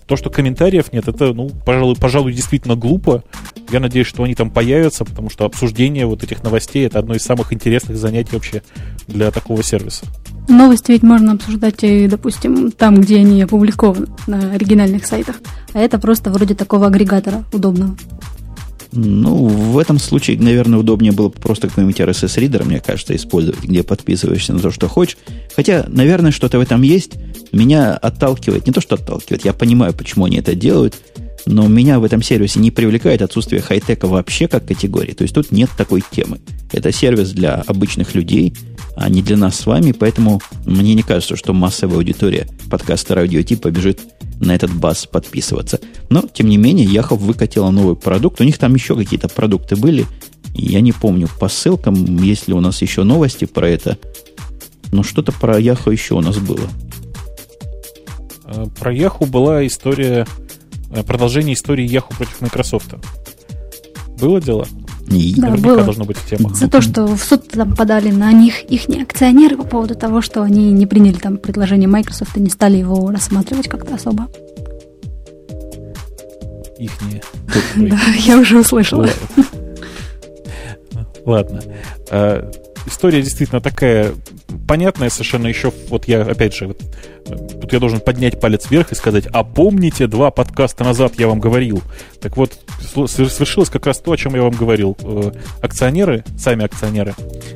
То, что комментариев нет, это, ну, пожалуй, пожалуй, действительно глупо. Я надеюсь, что они там появятся, потому что обсуждение вот этих новостей это одно из самых интересных занятий вообще для такого сервиса. Новости ведь можно обсуждать и, допустим, там, где они опубликованы, на оригинальных сайтах. А это просто вроде такого агрегатора удобного. Ну, в этом случае, наверное, удобнее было просто какой-нибудь RSS-ридер, мне кажется, использовать, где подписываешься на то, что хочешь. Хотя, наверное, что-то в этом есть. Меня отталкивает, не то, что отталкивает, я понимаю, почему они это делают, но меня в этом сервисе не привлекает отсутствие хай-тека вообще как категории. То есть тут нет такой темы. Это сервис для обычных людей, а не для нас с вами, поэтому мне не кажется, что массовая аудитория подкаста радио Ти побежит на этот бас подписываться. Но, тем не менее, Яхов выкатила новый продукт. У них там еще какие-то продукты были. Я не помню по ссылкам, есть ли у нас еще новости про это. Но что-то про Яху еще у нас было. Э, про Яху была история, э, продолжение истории Яху против Microsoft. Было дело? И... Да, Наверняка было. должно быть в темах. За то, что в суд там подали на них их акционеры по поводу того, что они не приняли там предложение Microsoft и не стали его рассматривать как-то особо. Ихние. Да, я уже услышала. Ладно. История действительно такая понятная совершенно еще. Вот я, опять же, вот, тут я должен поднять палец вверх и сказать, а помните, два подкаста назад я вам говорил. Так вот, совершилось как раз то, о чем я вам говорил. Э, акционеры, сами акционеры,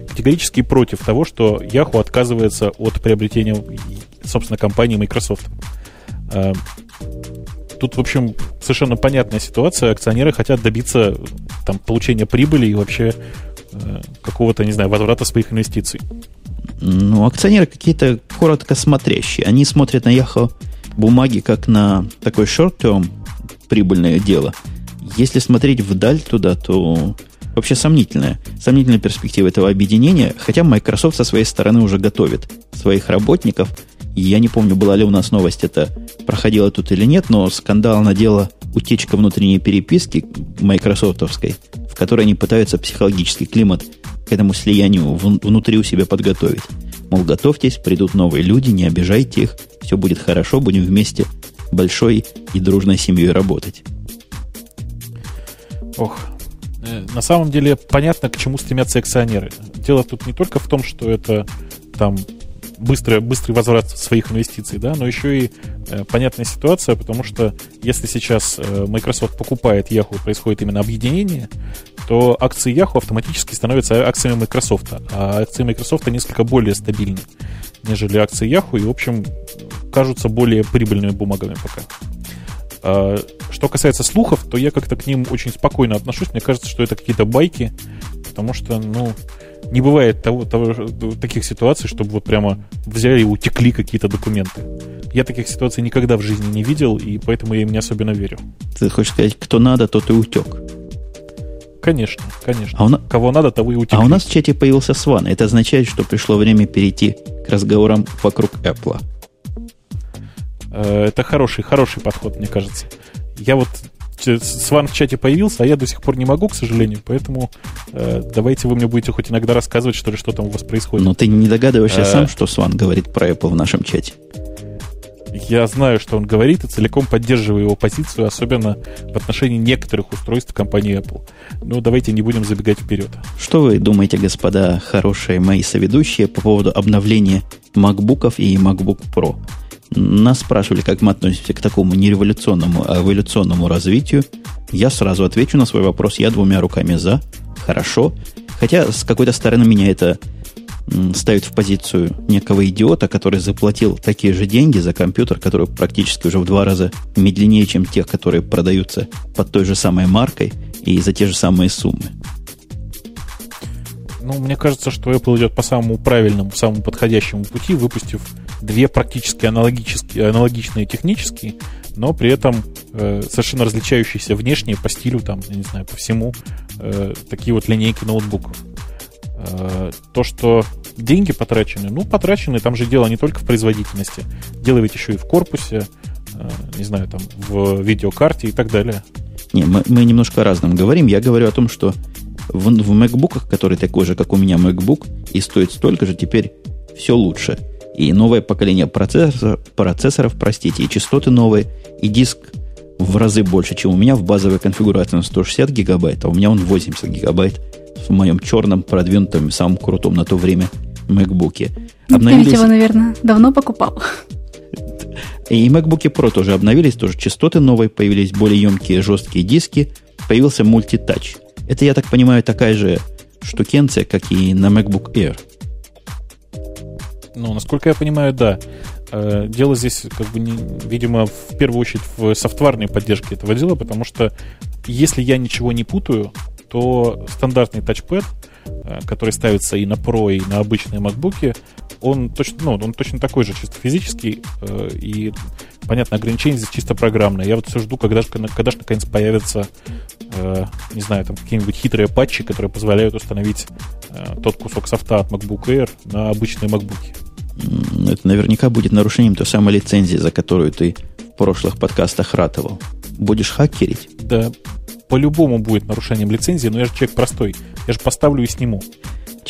категорически против того, что Yahoo отказывается от приобретения, собственно, компании Microsoft. Э, тут, в общем, совершенно понятная ситуация. Акционеры хотят добиться там, получения прибыли и вообще какого-то, не знаю, возврата своих инвестиций. Ну, акционеры какие-то коротко смотрящие. Они смотрят на Яхо бумаги как на такой short-term прибыльное дело. Если смотреть вдаль туда, то вообще сомнительная. Сомнительная перспектива этого объединения, хотя Microsoft со своей стороны уже готовит своих работников. Я не помню, была ли у нас новость, это проходило тут или нет, но скандал надела утечка внутренней переписки майкрософтовской, в которой они пытаются психологический климат к этому слиянию внутри у себя подготовить. Мол, готовьтесь, придут новые люди, не обижайте их, все будет хорошо, будем вместе большой и дружной семьей работать. Ох, э, на самом деле понятно, к чему стремятся акционеры. Дело тут не только в том, что это там быстрый, быстрый возврат своих инвестиций, да, но еще и э, понятная ситуация, потому что если сейчас э, Microsoft покупает Yahoo, происходит именно объединение, то акции Yahoo автоматически становятся акциями Microsoft, а акции Microsoft несколько более стабильны, нежели акции Yahoo, и, в общем, кажутся более прибыльными бумагами пока. А, что касается слухов, то я как-то к ним очень спокойно отношусь. Мне кажется, что это какие-то байки, потому что, ну, не бывает того, того, таких ситуаций, чтобы вот прямо взяли и утекли какие-то документы. Я таких ситуаций никогда в жизни не видел, и поэтому я им не особенно верю. Ты хочешь сказать, кто надо, тот и утек? Конечно, конечно. А у, Кого надо, того и утекли. А у нас в чате появился Сван. Это означает, что пришло время перейти к разговорам вокруг Apple. Э, это хороший, хороший подход, мне кажется. Я вот Сван в чате появился, а я до сих пор не могу, к сожалению, поэтому э, давайте вы мне будете хоть иногда рассказывать, что ли, что там у вас происходит. Но ты не догадываешься а... сам, что Сван говорит про Apple в нашем чате. Я знаю, что он говорит, и целиком поддерживаю его позицию, особенно в отношении некоторых устройств компании Apple. Но давайте не будем забегать вперед. Что вы думаете, господа хорошие мои соведущие, по поводу обновления MacBookов и MacBook Pro? Нас спрашивали, как мы относимся к такому не революционному, а эволюционному развитию. Я сразу отвечу на свой вопрос. Я двумя руками за. Хорошо. Хотя с какой-то стороны меня это ставит в позицию некого идиота, который заплатил такие же деньги за компьютер, который практически уже в два раза медленнее, чем те, которые продаются под той же самой маркой и за те же самые суммы. Ну, мне кажется, что Apple идет по самому правильному, самому подходящему пути, выпустив две практически аналогичные технические, но при этом э, совершенно различающиеся внешне по стилю, там, я не знаю, по всему, э, такие вот линейки ноутбуков. Э, то, что деньги потрачены, ну, потрачены, там же дело не только в производительности, дело ведь еще и в корпусе, э, не знаю, там, в видеокарте и так далее. Не, мы, мы немножко о разном говорим. Я говорю о том, что в, в MacBook, который такой же, как у меня MacBook, и стоит столько же, теперь все лучше – и новое поколение процессор, процессоров, простите, и частоты новые, и диск в разы больше, чем у меня в базовой конфигурации на 160 гигабайт, а у меня он 80 гигабайт в моем черном, продвинутом, самом крутом на то время MacBook. Обновились... Ты его, наверное, давно покупал. И MacBook Pro тоже обновились, тоже частоты новые, появились более емкие жесткие диски, появился мультитач. Это, я так понимаю, такая же штукенция, как и на MacBook Air. Ну, насколько я понимаю, да. Э, дело здесь, как бы, не, видимо, в первую очередь в софтварной поддержке этого дела, потому что если я ничего не путаю, то стандартный тачпэд, э, который ставится и на Pro, и на обычные MacBook, он точно, ну, он точно такой же, чисто физический, э, и, понятно, ограничение здесь чисто программное. Я вот все жду, когда же, когда же наконец появятся, не знаю, там какие-нибудь хитрые патчи, которые позволяют установить тот кусок софта от MacBook Air на обычные MacBook это наверняка будет нарушением той самой лицензии, за которую ты в прошлых подкастах ратовал. Будешь хакерить? Да, по-любому будет нарушением лицензии, но я же человек простой. Я же поставлю и сниму.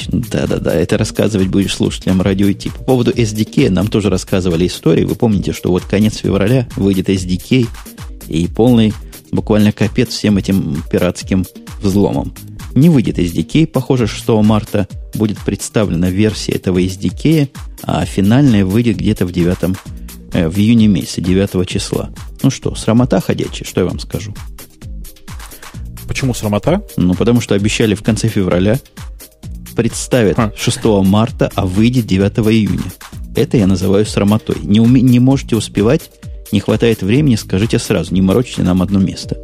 Да-да-да, это рассказывать будешь слушателям радио идти. По поводу SDK нам тоже рассказывали истории. Вы помните, что вот конец февраля выйдет SDK и полный буквально капец всем этим пиратским взломам. Не выйдет SDK, похоже, 6 марта будет представлена версия этого SDK, а финальная выйдет где-то в 9 э, в июне месяце, 9 числа. Ну что, срамота ходячая, что я вам скажу. Почему срамота? Ну, потому что обещали в конце февраля, представят а. 6 марта, а выйдет 9 июня. Это я называю срамотой. Не, уме, не можете успевать, не хватает времени, скажите сразу, не морочите нам одно место.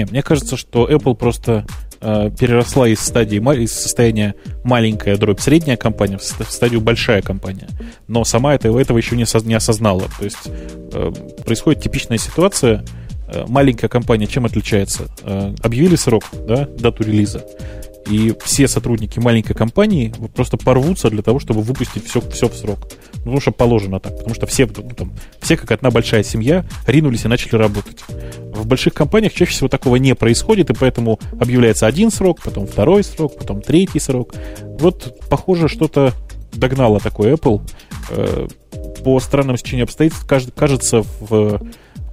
Не, мне кажется, что Apple просто э, переросла из стадии из состояния маленькая дробь средняя компания в стадию большая компания. Но сама это, этого еще не, не осознала. То есть э, происходит типичная ситуация. Э, маленькая компания чем отличается? Э, объявили срок, да, дату релиза и все сотрудники маленькой компании просто порвутся для того, чтобы выпустить все, все в срок. Ну, потому что положено так, потому что все, ну, там, все как одна большая семья ринулись и начали работать. В больших компаниях чаще всего такого не происходит, и поэтому объявляется один срок, потом второй срок, потом третий срок. Вот, похоже, что-то догнало такой Apple. Э, по странному стечению обстоятельств, кажется, в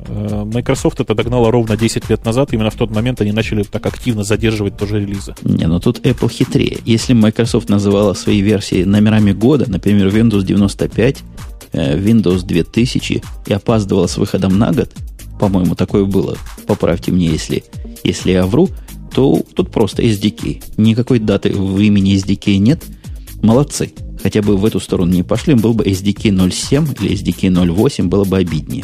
Э, Microsoft это догнала ровно 10 лет назад. Именно в тот момент они начали так активно задерживать тоже релизы. Не, ну тут Apple хитрее. Если Microsoft называла свои версии номерами года, например, Windows 95, э, Windows 2000 и опаздывала с выходом на год, по-моему, такое было, поправьте мне, если, если я вру, то тут просто SDK. Никакой даты в имени SDK нет. Молодцы. Хотя бы в эту сторону не пошли, был бы SDK 07 или SDK 08, было бы обиднее.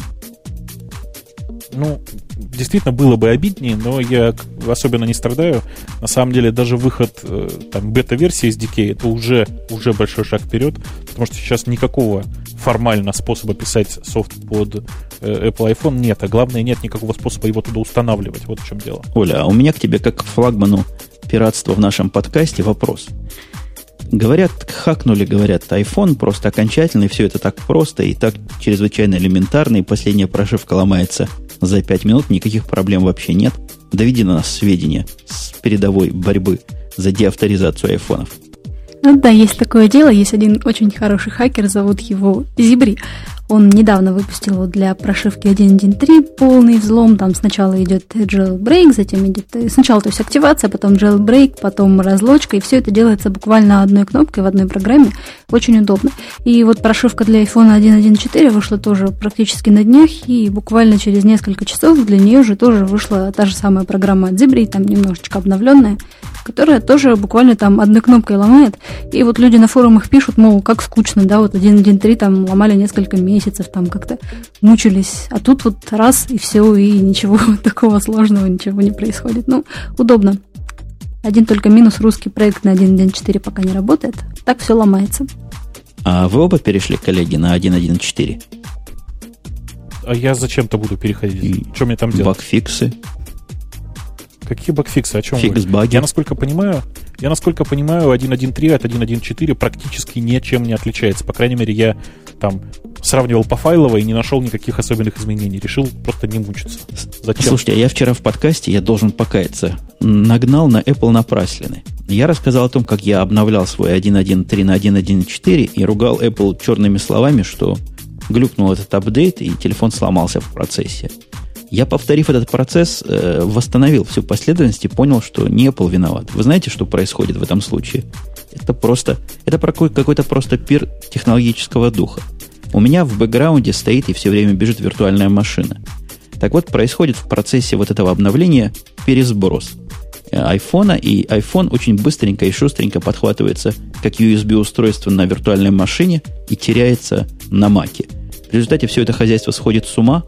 Ну, действительно было бы обиднее, но я особенно не страдаю. На самом деле, даже выход э, там, бета-версии SDK это уже, уже большой шаг вперед, потому что сейчас никакого формально способа писать софт под э, Apple iPhone нет, а главное, нет никакого способа его туда устанавливать. Вот в чем дело. Оля, а у меня к тебе, как к флагману пиратства в нашем подкасте, вопрос. Говорят, хакнули, говорят, iPhone просто окончательно, и все это так просто, и так чрезвычайно элементарно, и последняя прошивка ломается за 5 минут, никаких проблем вообще нет. Доведи на нас сведения с передовой борьбы за деавторизацию айфонов. Ну да, есть такое дело. Есть один очень хороший хакер, зовут его Зибри. Он недавно выпустил для прошивки 1.1.3 полный взлом. Там сначала идет jailbreak, затем идет... Э, сначала то есть активация, потом jailbreak, потом разлочка. И все это делается буквально одной кнопкой в одной программе. Очень удобно. И вот прошивка для iPhone 1.1.4 вышла тоже практически на днях. И буквально через несколько часов для нее уже тоже вышла та же самая программа от Zibri, там немножечко обновленная, которая тоже буквально там одной кнопкой ломает. И вот люди на форумах пишут, мол, как скучно, да, вот 1.1.3 там ломали несколько месяцев там как-то мучились. А тут вот раз и все, и ничего такого сложного, ничего не происходит. Ну, удобно. Один только минус русский проект на 1.1.4 пока не работает. Так все ломается. А вы оба перешли, коллеги, на 1.1.4? А я зачем-то буду переходить? И что мне там делать? Багфиксы. Какие багфиксы? О чем Фикс баги. Я насколько понимаю, я насколько понимаю, 1.1.3 от 1.1.4 практически ничем не отличается. По крайней мере, я там сравнивал по файлово и не нашел никаких особенных изменений. Решил просто не мучиться. Зачем? Слушайте, а я вчера в подкасте, я должен покаяться, нагнал на Apple напраслины. Я рассказал о том, как я обновлял свой 1.1.3 на 1.1.4 и ругал Apple черными словами, что глюкнул этот апдейт и телефон сломался в процессе. Я, повторив этот процесс, э, восстановил всю последовательность и понял, что не Apple виноват. Вы знаете, что происходит в этом случае? Это просто, это какой-то просто пир технологического духа. У меня в бэкграунде стоит и все время бежит виртуальная машина. Так вот, происходит в процессе вот этого обновления пересброс айфона, и iPhone очень быстренько и шустренько подхватывается как USB-устройство на виртуальной машине и теряется на маке. В результате все это хозяйство сходит с ума,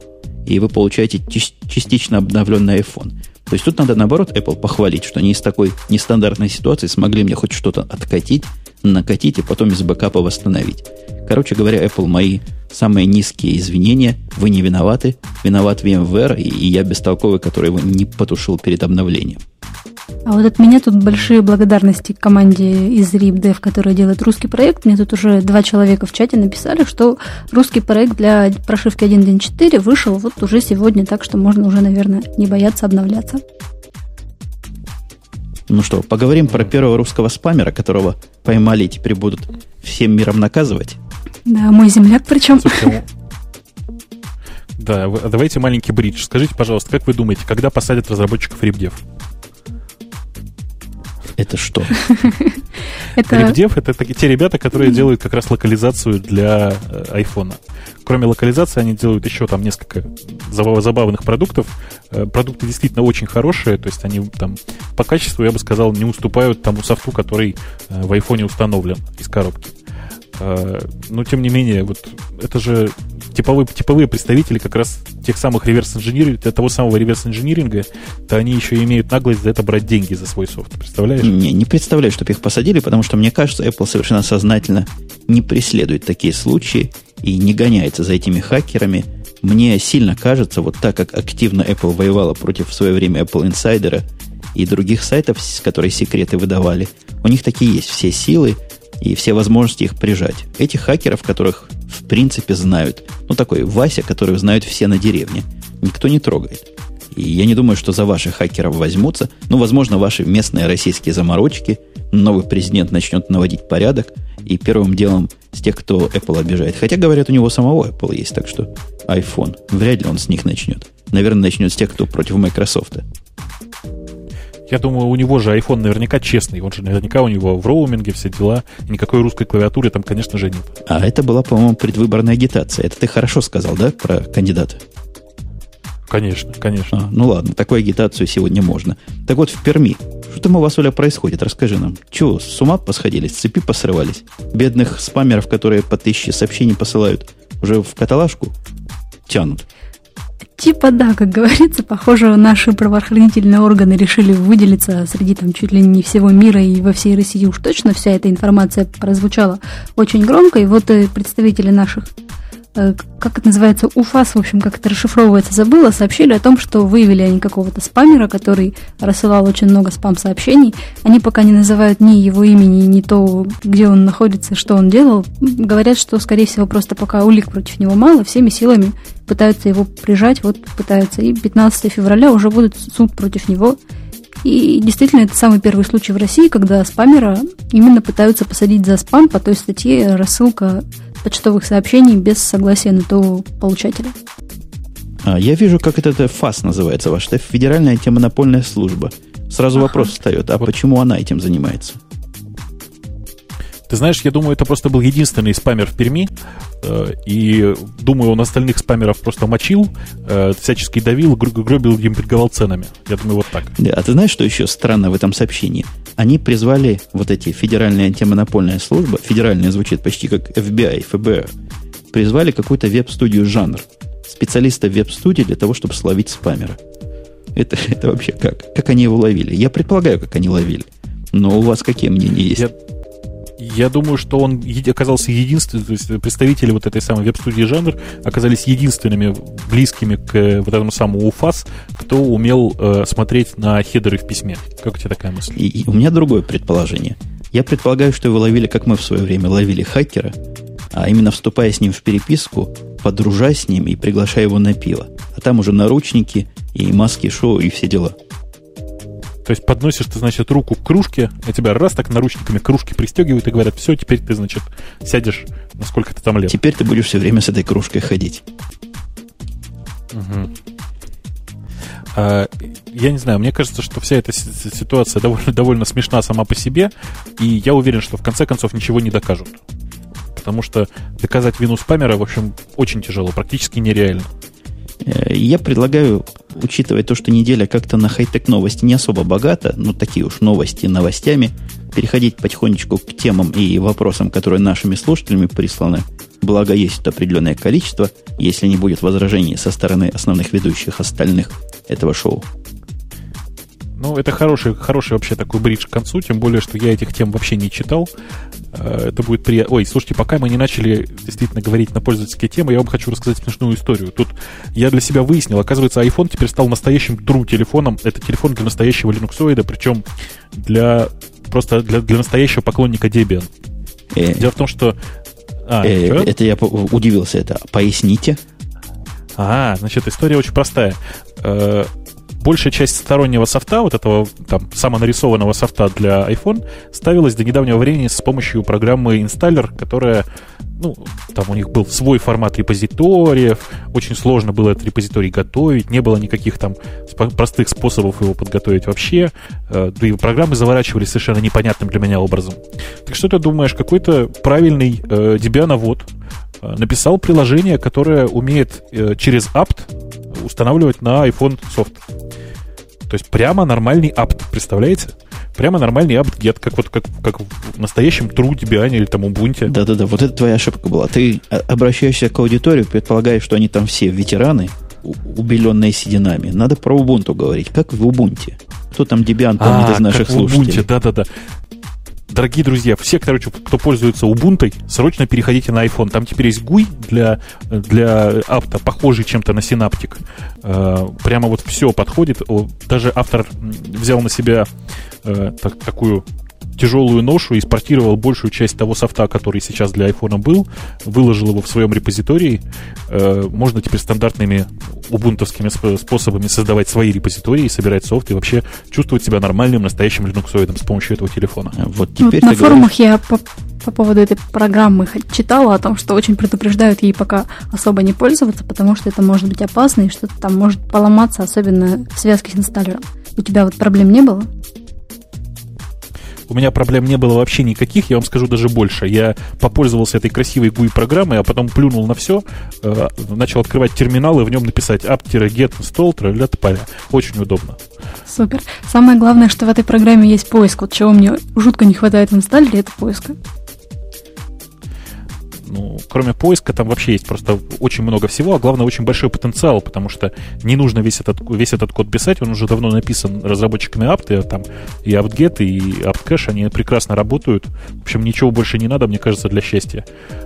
и вы получаете частично обновленный iPhone. То есть тут надо, наоборот, Apple похвалить, что они из такой нестандартной ситуации смогли мне хоть что-то откатить, накатить и потом из бэкапа восстановить. Короче говоря, Apple, мои самые низкие извинения. Вы не виноваты. Виноват VMware, и я бестолковый, который его не потушил перед обновлением. А вот от меня тут большие благодарности команде из RipDev, которая делает русский проект. Мне тут уже два человека в чате написали, что русский проект для прошивки 1.1.4 вышел вот уже сегодня, так что можно уже, наверное, не бояться обновляться. Ну что, поговорим про первого русского спамера, которого поймали и теперь будут всем миром наказывать? Да, мой земляк причем. да, давайте маленький бридж. Скажите, пожалуйста, как вы думаете, когда посадят разработчиков RipDev? Это что? это... Это те ребята, которые делают как раз локализацию для iPhone. Э, Кроме локализации, они делают еще там несколько забавных продуктов. Э, продукты действительно очень хорошие, то есть они там по качеству, я бы сказал, не уступают тому софту, который э, в iPhone установлен из коробки. А, но, тем не менее, вот это же типовые, типовые представители как раз тех самых реверс-инжиниринга, того самого реверс-инжиниринга, то они еще имеют наглость за это брать деньги за свой софт. Представляешь? Не, не представляю, чтобы их посадили, потому что, мне кажется, Apple совершенно сознательно не преследует такие случаи и не гоняется за этими хакерами. Мне сильно кажется, вот так как активно Apple воевала против в свое время Apple Insider и других сайтов, которые секреты выдавали, у них такие есть все силы, и все возможности их прижать. Этих хакеров, которых в принципе знают, ну такой Вася, который знают все на деревне, никто не трогает. И я не думаю, что за ваших хакеров возьмутся. Ну, возможно, ваши местные российские заморочки. Новый президент начнет наводить порядок. И первым делом с тех, кто Apple обижает. Хотя, говорят, у него самого Apple есть. Так что iPhone. Вряд ли он с них начнет. Наверное, начнет с тех, кто против Microsoft. Я думаю, у него же iPhone наверняка честный. Он же наверняка у него в роуминге все дела. И никакой русской клавиатуры там, конечно же, нет. А это была, по-моему, предвыборная агитация. Это ты хорошо сказал, да, про кандидата? Конечно, конечно. А, ну ладно, такую агитацию сегодня можно. Так вот, в Перми. Что там у вас, Оля, происходит? Расскажи нам. Чего, с ума посходили, с цепи посрывались? Бедных спамеров, которые по тысяче сообщений посылают, уже в каталажку тянут. Типа да, как говорится, похоже, наши правоохранительные органы решили выделиться среди там чуть ли не всего мира и во всей России. Уж точно вся эта информация прозвучала очень громко, и вот представители наших как это называется, УФАС, в общем, как это расшифровывается, забыла, сообщили о том, что выявили они какого-то спамера, который рассылал очень много спам-сообщений. Они пока не называют ни его имени, ни то, где он находится, что он делал. Говорят, что, скорее всего, просто пока улик против него мало, всеми силами пытаются его прижать, вот пытаются. И 15 февраля уже будет суд против него. И действительно, это самый первый случай в России, когда спамера именно пытаются посадить за спам по той статье рассылка почтовых сообщений без согласия на то получателя. А, я вижу, как это, это ФАС называется, ваша Федеральная антимонопольная служба. Сразу ага. вопрос встает, а вот. почему она этим занимается? Ты знаешь, я думаю, это просто был единственный спамер в Перми, э, и думаю, он остальных спамеров просто мочил, э, всячески давил, гробил им предговал ценами. Я думаю, вот так. Да, а ты знаешь, что еще странно в этом сообщении? Они призвали вот эти федеральные антимонопольная служба, федеральная звучит почти как FBI, ФБР, призвали какую-то веб-студию жанр, специалиста веб-студии для того, чтобы словить спамера. Это, это вообще как? Как они его ловили? Я предполагаю, как они ловили. Но у вас какие мнения есть? Я я думаю, что он оказался единственным, то есть представители вот этой самой веб-студии жанр оказались единственными близкими к э, вот этому самому УФАС, кто умел э, смотреть на хедеры в письме. Как у тебя такая мысль? И, и у меня другое предположение. Я предполагаю, что его ловили, как мы в свое время ловили хакера, а именно вступая с ним в переписку, подружаясь с ним и приглашая его на пиво. А там уже наручники и маски шоу и все дела. То есть подносишь ты, значит, руку к кружке, а тебя раз так наручниками кружки пристегивают и говорят, все, теперь ты, значит, сядешь на сколько ты там лет. Теперь ты будешь все время с этой кружкой ходить. Угу. А, я не знаю, мне кажется, что вся эта ситуация довольно, довольно смешна сама по себе, и я уверен, что в конце концов ничего не докажут. Потому что доказать вину спамера, в общем, очень тяжело, практически нереально. Э, я предлагаю, учитывая то, что неделя как-то на хай-тек новости не особо богата, ну такие уж новости новостями, переходить потихонечку к темам и вопросам, которые нашими слушателями присланы. Благо есть определенное количество, если не будет возражений со стороны основных ведущих остальных этого шоу. Ну, это хороший, хороший вообще такой бридж к концу, тем более, что я этих тем вообще не читал. Э, это будет приятно. Ой, слушайте, пока мы не начали действительно говорить на пользовательские темы, я вам хочу рассказать смешную историю. Тут я для себя выяснил, оказывается, iPhone теперь стал настоящим true телефоном. Это телефон для настоящего линуксоида, причем для просто для, для настоящего поклонника Debian. Э, Дело в том, что... А, э, это я удивился, это поясните. А, значит, история очень простая. Большая часть стороннего софта, вот этого там самонарисованного софта для iPhone, ставилась до недавнего времени с помощью программы Installer, которая, ну, там у них был свой формат репозиториев, очень сложно было этот репозиторий готовить, не было никаких там простых способов его подготовить вообще, э, да и программы заворачивались совершенно непонятным для меня образом. Так что ты думаешь, какой-то правильный э, Debian-овод э, написал приложение, которое умеет э, через apt устанавливать на iPhone софт. То есть прямо нормальный апт, представляете? Прямо нормальный apt-get, как вот как, как в настоящем true Debian или там Ubuntu. Да-да-да, вот это твоя ошибка была. Ты обращаешься к аудитории, предполагаешь, что они там все ветераны, убеленные сединами. Надо про Ubuntu говорить. Как в Ubuntu? Кто там Debian помнит а, из наших как слушателей? Да-да-да дорогие друзья, все, короче, кто пользуется Ubuntu, срочно переходите на iPhone. Там теперь есть GUI для, для апта, похожий чем-то на Synaptic. Э, прямо вот все подходит. Даже автор взял на себя э, так, такую тяжелую ношу и спортировал большую часть того софта, который сейчас для iPhone был, выложил его в своем репозитории. Э, можно теперь стандартными убунтовскими способами создавать свои репозитории, собирать софт и вообще чувствовать себя нормальным, настоящим линуксоидом с помощью этого телефона. Вот теперь вот на форумах говоришь... я по поводу этой программы читала о том, что очень предупреждают ей пока особо не пользоваться, потому что это может быть опасно и что-то там может поломаться, особенно в связке с инсталлером. У тебя вот проблем не было? У меня проблем не было вообще никаких, я вам скажу даже больше. Я попользовался этой красивой GUI программой, а потом плюнул на все, э, начал открывать терминал и в нем написать apt-get install для поля. Очень удобно. Супер. Самое главное, что в этой программе есть поиск. Вот чего мне жутко не хватает в инсталлере, это поиска ну, кроме поиска, там вообще есть просто очень много всего, а главное, очень большой потенциал, потому что не нужно весь этот, весь этот код писать, он уже давно написан разработчиками апты, там и apt-get, и apt-cache, они прекрасно работают. В общем, ничего больше не надо, мне кажется, для счастья.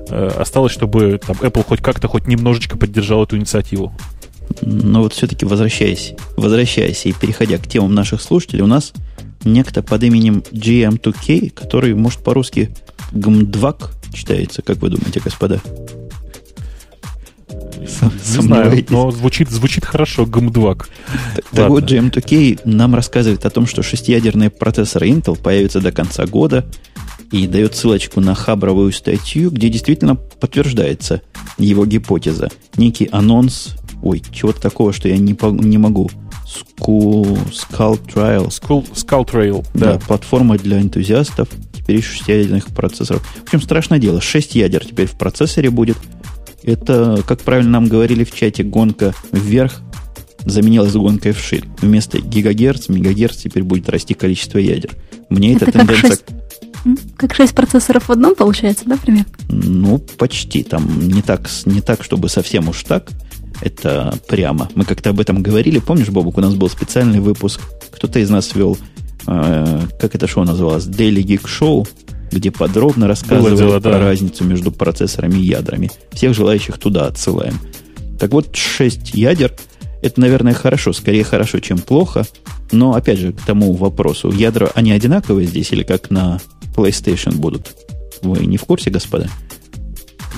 Э, осталось, чтобы там Apple хоть как-то, хоть немножечко поддержал эту инициативу. Но вот все-таки возвращаясь, возвращаясь и переходя к темам наших слушателей, у нас некто под именем GM2K, который, может, по-русски гмдвак читается, как вы думаете, господа? Не знаю, но звучит, звучит хорошо, гмдвак. Так, так вот, GM2K нам рассказывает о том, что шестиядерные процессоры Intel появятся до конца года и дает ссылочку на хабровую статью, где действительно подтверждается его гипотеза. Некий анонс, ой, чего-то такого, что я не, не могу. School, Skull Trial. Skull, Skull Trail, да. да. Платформа для энтузиастов – теперь из шестиядерных процессоров. В общем, страшное дело. 6 ядер теперь в процессоре будет. Это, как правильно нам говорили в чате, гонка вверх заменилась гонкой вширь. Вместо гигагерц, мегагерц теперь будет расти количество ядер. Мне это эта тенденция... Как 6, как 6 процессоров в одном получается, да, пример? Ну, почти. Там не так, не так, чтобы совсем уж так. Это прямо. Мы как-то об этом говорили. Помнишь, Бобук, у нас был специальный выпуск. Кто-то из нас вел Э, как это шоу называлось, Daily Geek Show, где подробно рассказывали дело, про да. разницу между процессорами и ядрами. Всех желающих туда отсылаем. Так вот, 6 ядер, это, наверное, хорошо, скорее хорошо, чем плохо. Но, опять же, к тому вопросу, ядра, они одинаковые здесь или как на PlayStation будут? Вы не в курсе, господа?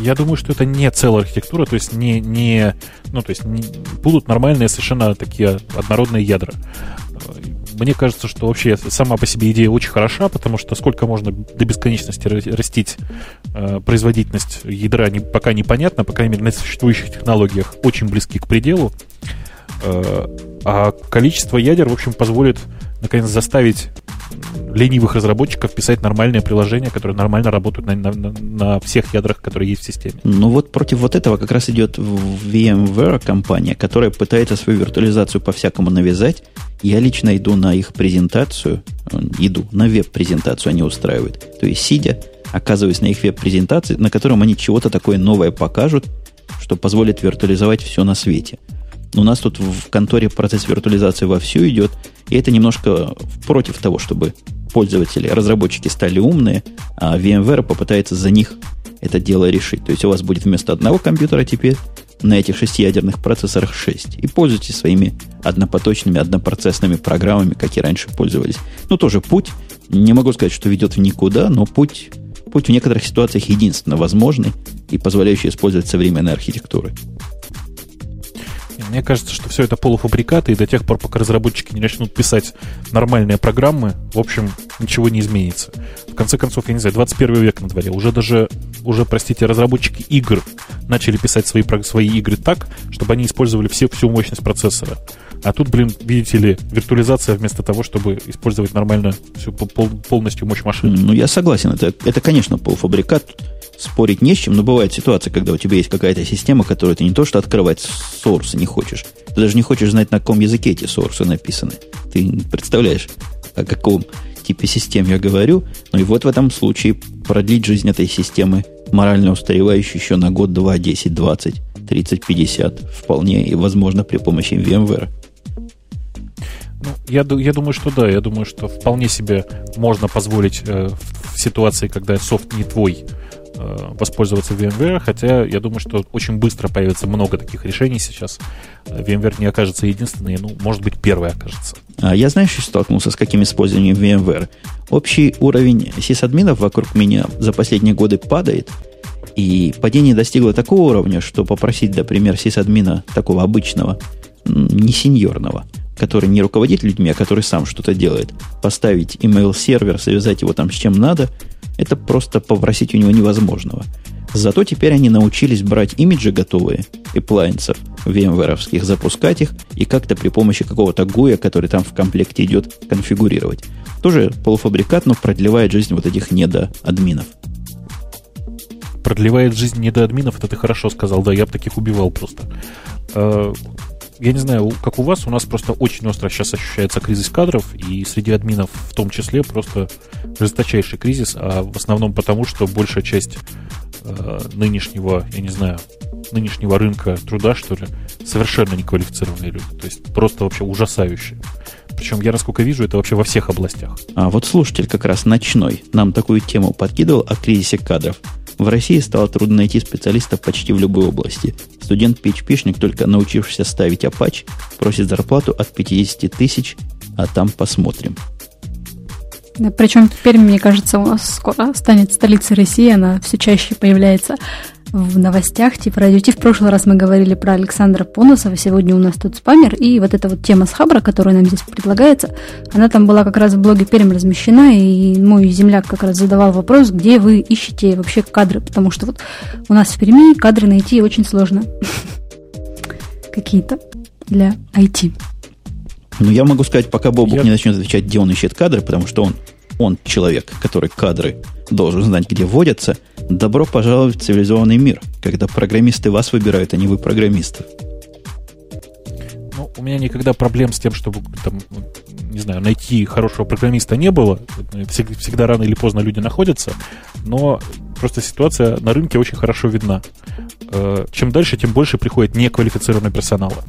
Я думаю, что это не целая архитектура, то есть не, не ну, то есть не, будут нормальные совершенно такие однородные ядра мне кажется, что вообще сама по себе идея очень хороша, потому что сколько можно до бесконечности растить э, производительность ядра, не, пока непонятно, по крайней мере, на существующих технологиях очень близки к пределу. Э, а количество ядер, в общем, позволит наконец заставить ленивых разработчиков писать нормальные приложения, которые нормально работают на, на, на всех ядрах, которые есть в системе. Ну вот против вот этого как раз идет VMware компания, которая пытается свою виртуализацию по-всякому навязать. Я лично иду на их презентацию, иду на веб-презентацию они устраивают. То есть сидя, оказываюсь на их веб-презентации, на котором они чего-то такое новое покажут, что позволит виртуализовать все на свете. У нас тут в конторе процесс виртуализации вовсю идет, и это немножко против того, чтобы пользователи, разработчики стали умные, а VMware попытается за них это дело решить. То есть у вас будет вместо одного компьютера теперь на этих шестиядерных процессорах 6. И пользуйтесь своими однопоточными, однопроцессными программами, как и раньше пользовались. Ну, тоже путь. Не могу сказать, что ведет в никуда, но путь, путь в некоторых ситуациях единственно возможный и позволяющий использовать современные архитектуры. Мне кажется, что все это полуфабрикаты, и до тех пор, пока разработчики не начнут писать нормальные программы, в общем, ничего не изменится. В конце концов, я не знаю, 21 век на дворе. Уже даже, уже, простите, разработчики игр начали писать свои, свои игры так, чтобы они использовали все, всю мощность процессора. А тут, блин, видите ли, виртуализация вместо того, чтобы использовать нормально всю пол, полностью мощь машины. Ну, я согласен. Это, это, конечно, полуфабрикат спорить не с чем, но бывает ситуация, когда у тебя есть какая-то система, которую ты не то что открывать сорсы не хочешь, ты даже не хочешь знать, на каком языке эти сорсы написаны. Ты представляешь, о каком типе систем я говорю. Ну и вот в этом случае продлить жизнь этой системы морально устаревающей еще на год, два, десять, двадцать, тридцать, пятьдесят вполне и возможно при помощи VMware. Ну, я, я думаю, что да. Я думаю, что вполне себе можно позволить э, в ситуации, когда софт не твой, воспользоваться VMware, хотя я думаю, что очень быстро появится много таких решений сейчас. VMware не окажется единственной, ну, может быть, первой окажется. А я, знаешь, столкнулся с каким использованием VMware. Общий уровень сисадминов вокруг меня за последние годы падает, и падение достигло такого уровня, что попросить, например, сисадмина такого обычного, не сеньорного, который не руководит людьми, а который сам что-то делает, поставить email сервер, связать его там с чем надо – Это просто попросить у него невозможного. Зато теперь они научились брать имиджи готовые, appliances VMware, запускать их и как-то при помощи какого-то гуя, который там в комплекте идет, конфигурировать. Тоже полуфабрикат, но продлевает жизнь вот этих недоадминов. Продлевает жизнь недоадминов, это ты хорошо сказал, да, я бы таких убивал просто. Я не знаю, как у вас, у нас просто очень остро сейчас ощущается кризис кадров, и среди админов в том числе просто жесточайший кризис, а в основном потому, что большая часть э, нынешнего, я не знаю, нынешнего рынка труда, что ли, совершенно неквалифицированные люди. То есть просто вообще ужасающие. Причем я, насколько вижу, это вообще во всех областях. А вот слушатель как раз ночной нам такую тему подкидывал о кризисе кадров. В России стало трудно найти специалистов почти в любой области. Студент-PHP-шник, только научившийся ставить Apache, просит зарплату от 50 тысяч, а там посмотрим. Да, причем теперь, мне кажется, у нас скоро станет столицей России, она все чаще появляется в новостях, типа радио. В прошлый раз мы говорили про Александра Поносова, сегодня у нас тут спамер, и вот эта вот тема с Хабра, которая нам здесь предлагается, она там была как раз в блоге Перм размещена, и мой земляк как раз задавал вопрос, где вы ищете вообще кадры, потому что вот у нас в Перми кадры найти очень сложно. Какие-то для IT. Ну, я могу сказать, пока Бобук я... не начнет отвечать, где он ищет кадры, потому что он, он человек, который кадры должен знать, где водятся – Добро пожаловать в цивилизованный мир, когда программисты вас выбирают, а не вы программистов. Ну, у меня никогда проблем с тем, чтобы там, не знаю, найти хорошего программиста не было. Всегда, всегда рано или поздно люди находятся, но просто ситуация на рынке очень хорошо видна. Э, чем дальше, тем больше приходит неквалифицированного персонала.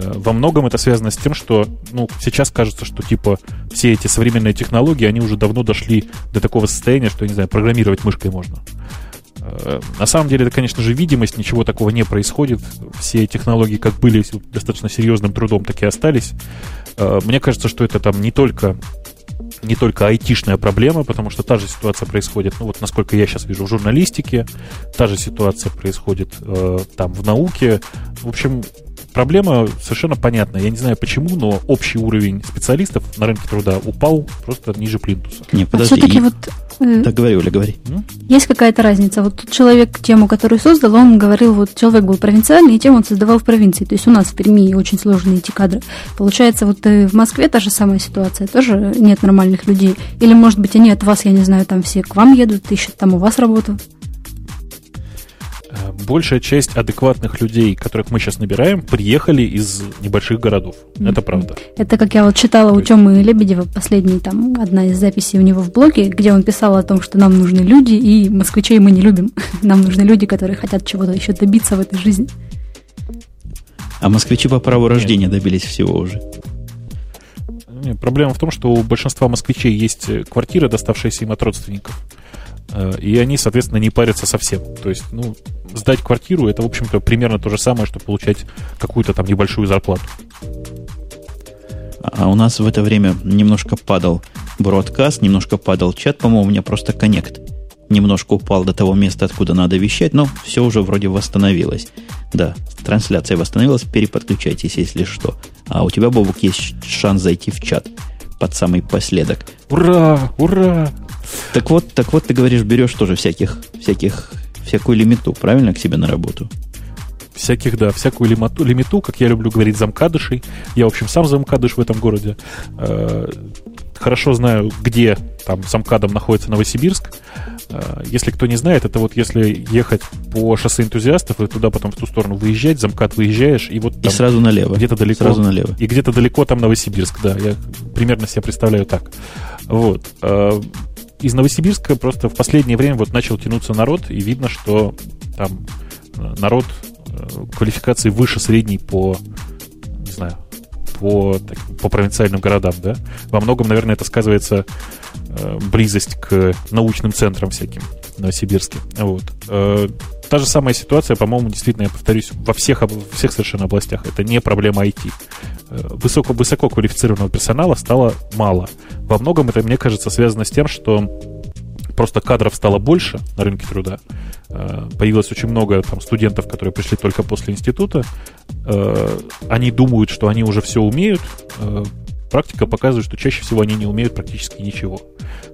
Э, во многом это связано с тем, что ну, сейчас кажется, что типа все эти современные технологии, они уже давно дошли до такого состояния, что, не знаю, программировать мышкой можно. Э, на самом деле, это, конечно же, видимость, ничего такого не происходит. Все технологии как были достаточно серьезным трудом, так и остались. Э, мне кажется, что это там не только не только айтишная проблема, потому что та же ситуация происходит, ну вот насколько я сейчас вижу, в журналистике, та же ситуация происходит э, там в науке. В общем, проблема совершенно понятная. Я не знаю почему, но общий уровень специалистов на рынке труда упал просто ниже плинтуса. Не, подожди. А все-таки и... вот... Э, так говори, Оля, говори. Есть какая-то разница. Вот человек тему, которую создал, он говорил, вот человек был провинциальный, и тему он создавал в провинции. То есть у нас в Перми очень сложно найти кадры. Получается, вот э, в Москве та же самая ситуация. Тоже нет нормальных людей. Или, может быть, они от вас, я не знаю, там все к вам едут, ищут там у вас работу. Э, большая часть адекватных людей, которых мы сейчас набираем, приехали из небольших городов. Mm-hmm. Это правда. Это как я вот читала у Тёмы Лебедева, последний там, одна из записей у него в блоге, где он писал о том, что нам нужны люди, и москвичей мы не любим. Нам нужны люди, которые хотят чего-то еще добиться в этой жизни. А москвичи по праву рождения Нет. добились всего уже. Нет, проблема в том, что у большинства москвичей есть квартиры, доставшиеся им от родственников. Э, и они, соответственно, не парятся совсем. То есть, ну, сдать квартиру это, в общем-то, примерно то же самое, что получать какую-то там небольшую зарплату. А у нас в это время немножко падал бродкаст, немножко падал чат, по-моему, у меня просто коннект немножко упал до того места, откуда надо вещать, но все уже вроде восстановилось. Да, трансляция восстановилась, переподключайтесь, если что. А у тебя, Бобук, есть шанс зайти в чат под самый последок. Ура! Ура! Так вот, так вот, ты говоришь, берешь тоже всяких, всяких, всякую лимиту, правильно, к себе на работу? Всяких, да, всякую лимиту, лимиту, как я люблю говорить, замкадышей. Я, в общем, сам замкадыш в этом городе. Э, хорошо знаю, где там замкадом находится Новосибирск. Э, если кто не знает, это вот если ехать по шоссе энтузиастов и туда потом в ту сторону выезжать, замкад выезжаешь, и вот там... И сразу налево. Где-то далеко. Сразу налево. И где-то далеко там Новосибирск, да. Я примерно себе представляю так. Вот. Из Новосибирска просто в последнее время вот начал тянуться народ, и видно, что там э, народ э, квалификации выше средней по, не знаю, по, так, по провинциальным городам, да. Во многом, наверное, это сказывается э, близость к научным центрам всяким в Новосибирске. Вот. Та же самая ситуация, по-моему, действительно, я повторюсь, во всех, во всех совершенно областях. Это не проблема IT. Э, высоко, высоко квалифицированного персонала стало мало. Во многом это, мне кажется, связано с тем, что просто кадров стало больше на рынке труда. Э, появилось очень много там, студентов, которые пришли только после института. Э, они думают, что они уже все умеют, практика показывает, что чаще всего они не умеют практически ничего.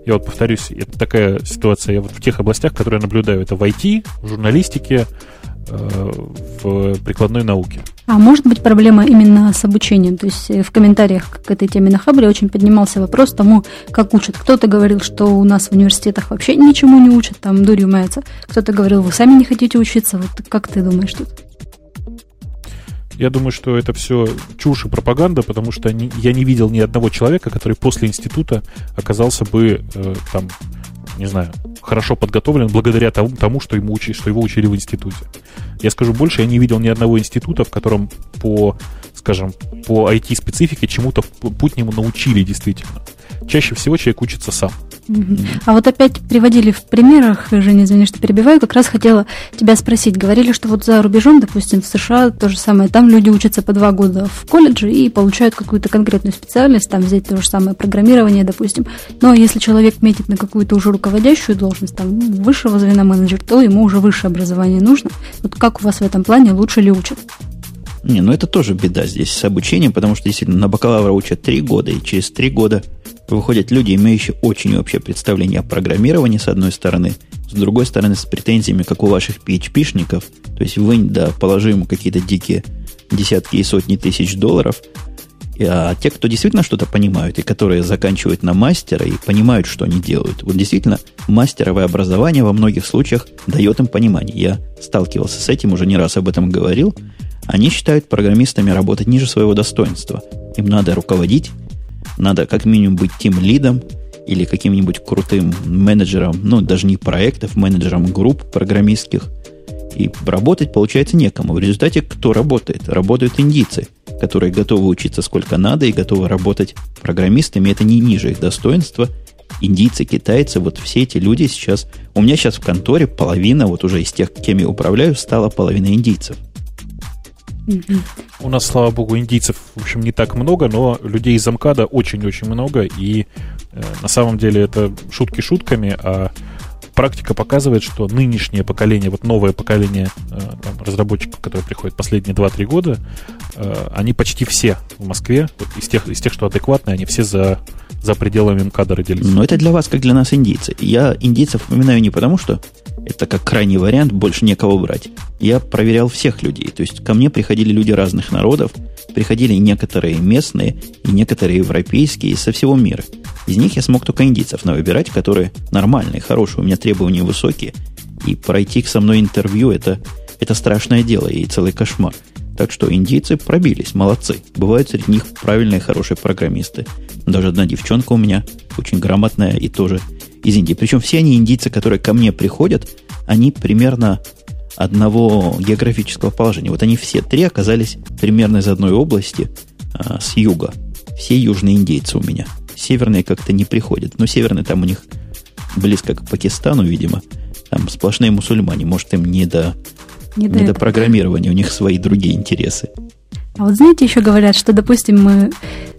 Я вот повторюсь, это такая ситуация я вот в тех областях, которые я наблюдаю. Это в IT, в журналистике, э, в прикладной науке. А может быть проблема именно с обучением? То есть э, в комментариях к этой теме на Хабре очень поднимался вопрос тому, как учат. Кто-то говорил, что у нас в университетах вообще ничему не учат, там дурью мается. Кто-то говорил, вы сами не хотите учиться. Вот как ты думаешь тут? Я думаю, что это все чушь и пропаганда, потому что я не видел ни одного человека, который после института оказался бы э, там, не знаю, хорошо подготовлен благодаря тому, тому что, ему учи, что его учили в институте. Я скажу больше, я не видел ни одного института, в котором по, скажем, по IT-специфике чему-то путь нему научили действительно. Чаще всего человек учится сам. А вот опять приводили в примерах, Женя, извини, что перебиваю, как раз хотела тебя спросить. Говорили, что вот за рубежом, допустим, в США то же самое, там люди учатся по два года в колледже и получают какую-то конкретную специальность, там взять то же самое программирование, допустим. Но если человек метит на какую-то уже руководящую должность, там, высшего звена менеджер, то ему уже высшее образование нужно. Вот как у вас в этом плане лучше ли учат? Не, ну это тоже беда здесь с обучением, потому что действительно на бакалавра учат три года, и через три года выходят люди, имеющие очень общее представление о программировании, с одной стороны, с другой стороны, с претензиями, как у ваших PHP-шников, то есть вынь да положи ему какие-то дикие десятки и сотни тысяч долларов, а те, кто действительно что-то понимают, и которые заканчивают на мастера и понимают, что они делают, вот действительно мастеровое образование во многих случаях дает им понимание. Я сталкивался с этим, уже не раз об этом говорил. Они считают программистами работать ниже своего достоинства. Им надо руководить надо как минимум быть тем лидом или каким-нибудь крутым менеджером, ну, даже не проектов, менеджером групп программистских. И работать, получается, некому. В результате кто работает? Работают индийцы, которые готовы учиться сколько надо и готовы работать программистами. Это не ниже их достоинства. Индийцы, китайцы, вот все эти люди сейчас... У меня сейчас в конторе половина, вот уже из тех, кем я управляю, стала половина индийцев. У нас, слава богу, индийцев, в общем, не так много, но людей из Амкада очень-очень много, и э, на самом деле это шутки шутками, а практика показывает, что нынешнее поколение, вот новое поколение э, там, разработчиков, которые приходят последние 2-3 года, э, они почти все в Москве, вот из, тех, из тех, что адекватные, они все за, за пределами МКАДа родились. Но это для вас, как для нас, индийцы. Я индийцев упоминаю не потому, что это как крайний вариант, больше некого брать. Я проверял всех людей. То есть ко мне приходили люди разных народов, приходили некоторые местные и некоторые европейские со всего мира. Из них я смог только индийцев выбирать, которые нормальные, хорошие, у меня требования высокие. И пройти со мной интервью это, это страшное дело и целый кошмар. Так что индийцы пробились, молодцы. Бывают среди них правильные, хорошие программисты. Даже одна девчонка у меня очень грамотная и тоже из Индии. Причем все они индийцы, которые ко мне приходят, они примерно одного географического положения. Вот они все три оказались примерно из одной области а, с юга. Все южные индейцы у меня. Северные как-то не приходят. Но северные там у них близко к Пакистану, видимо. Там сплошные мусульмане. Может, им не до, не, не до программирования. У них свои другие интересы. А вот знаете, еще говорят, что, допустим,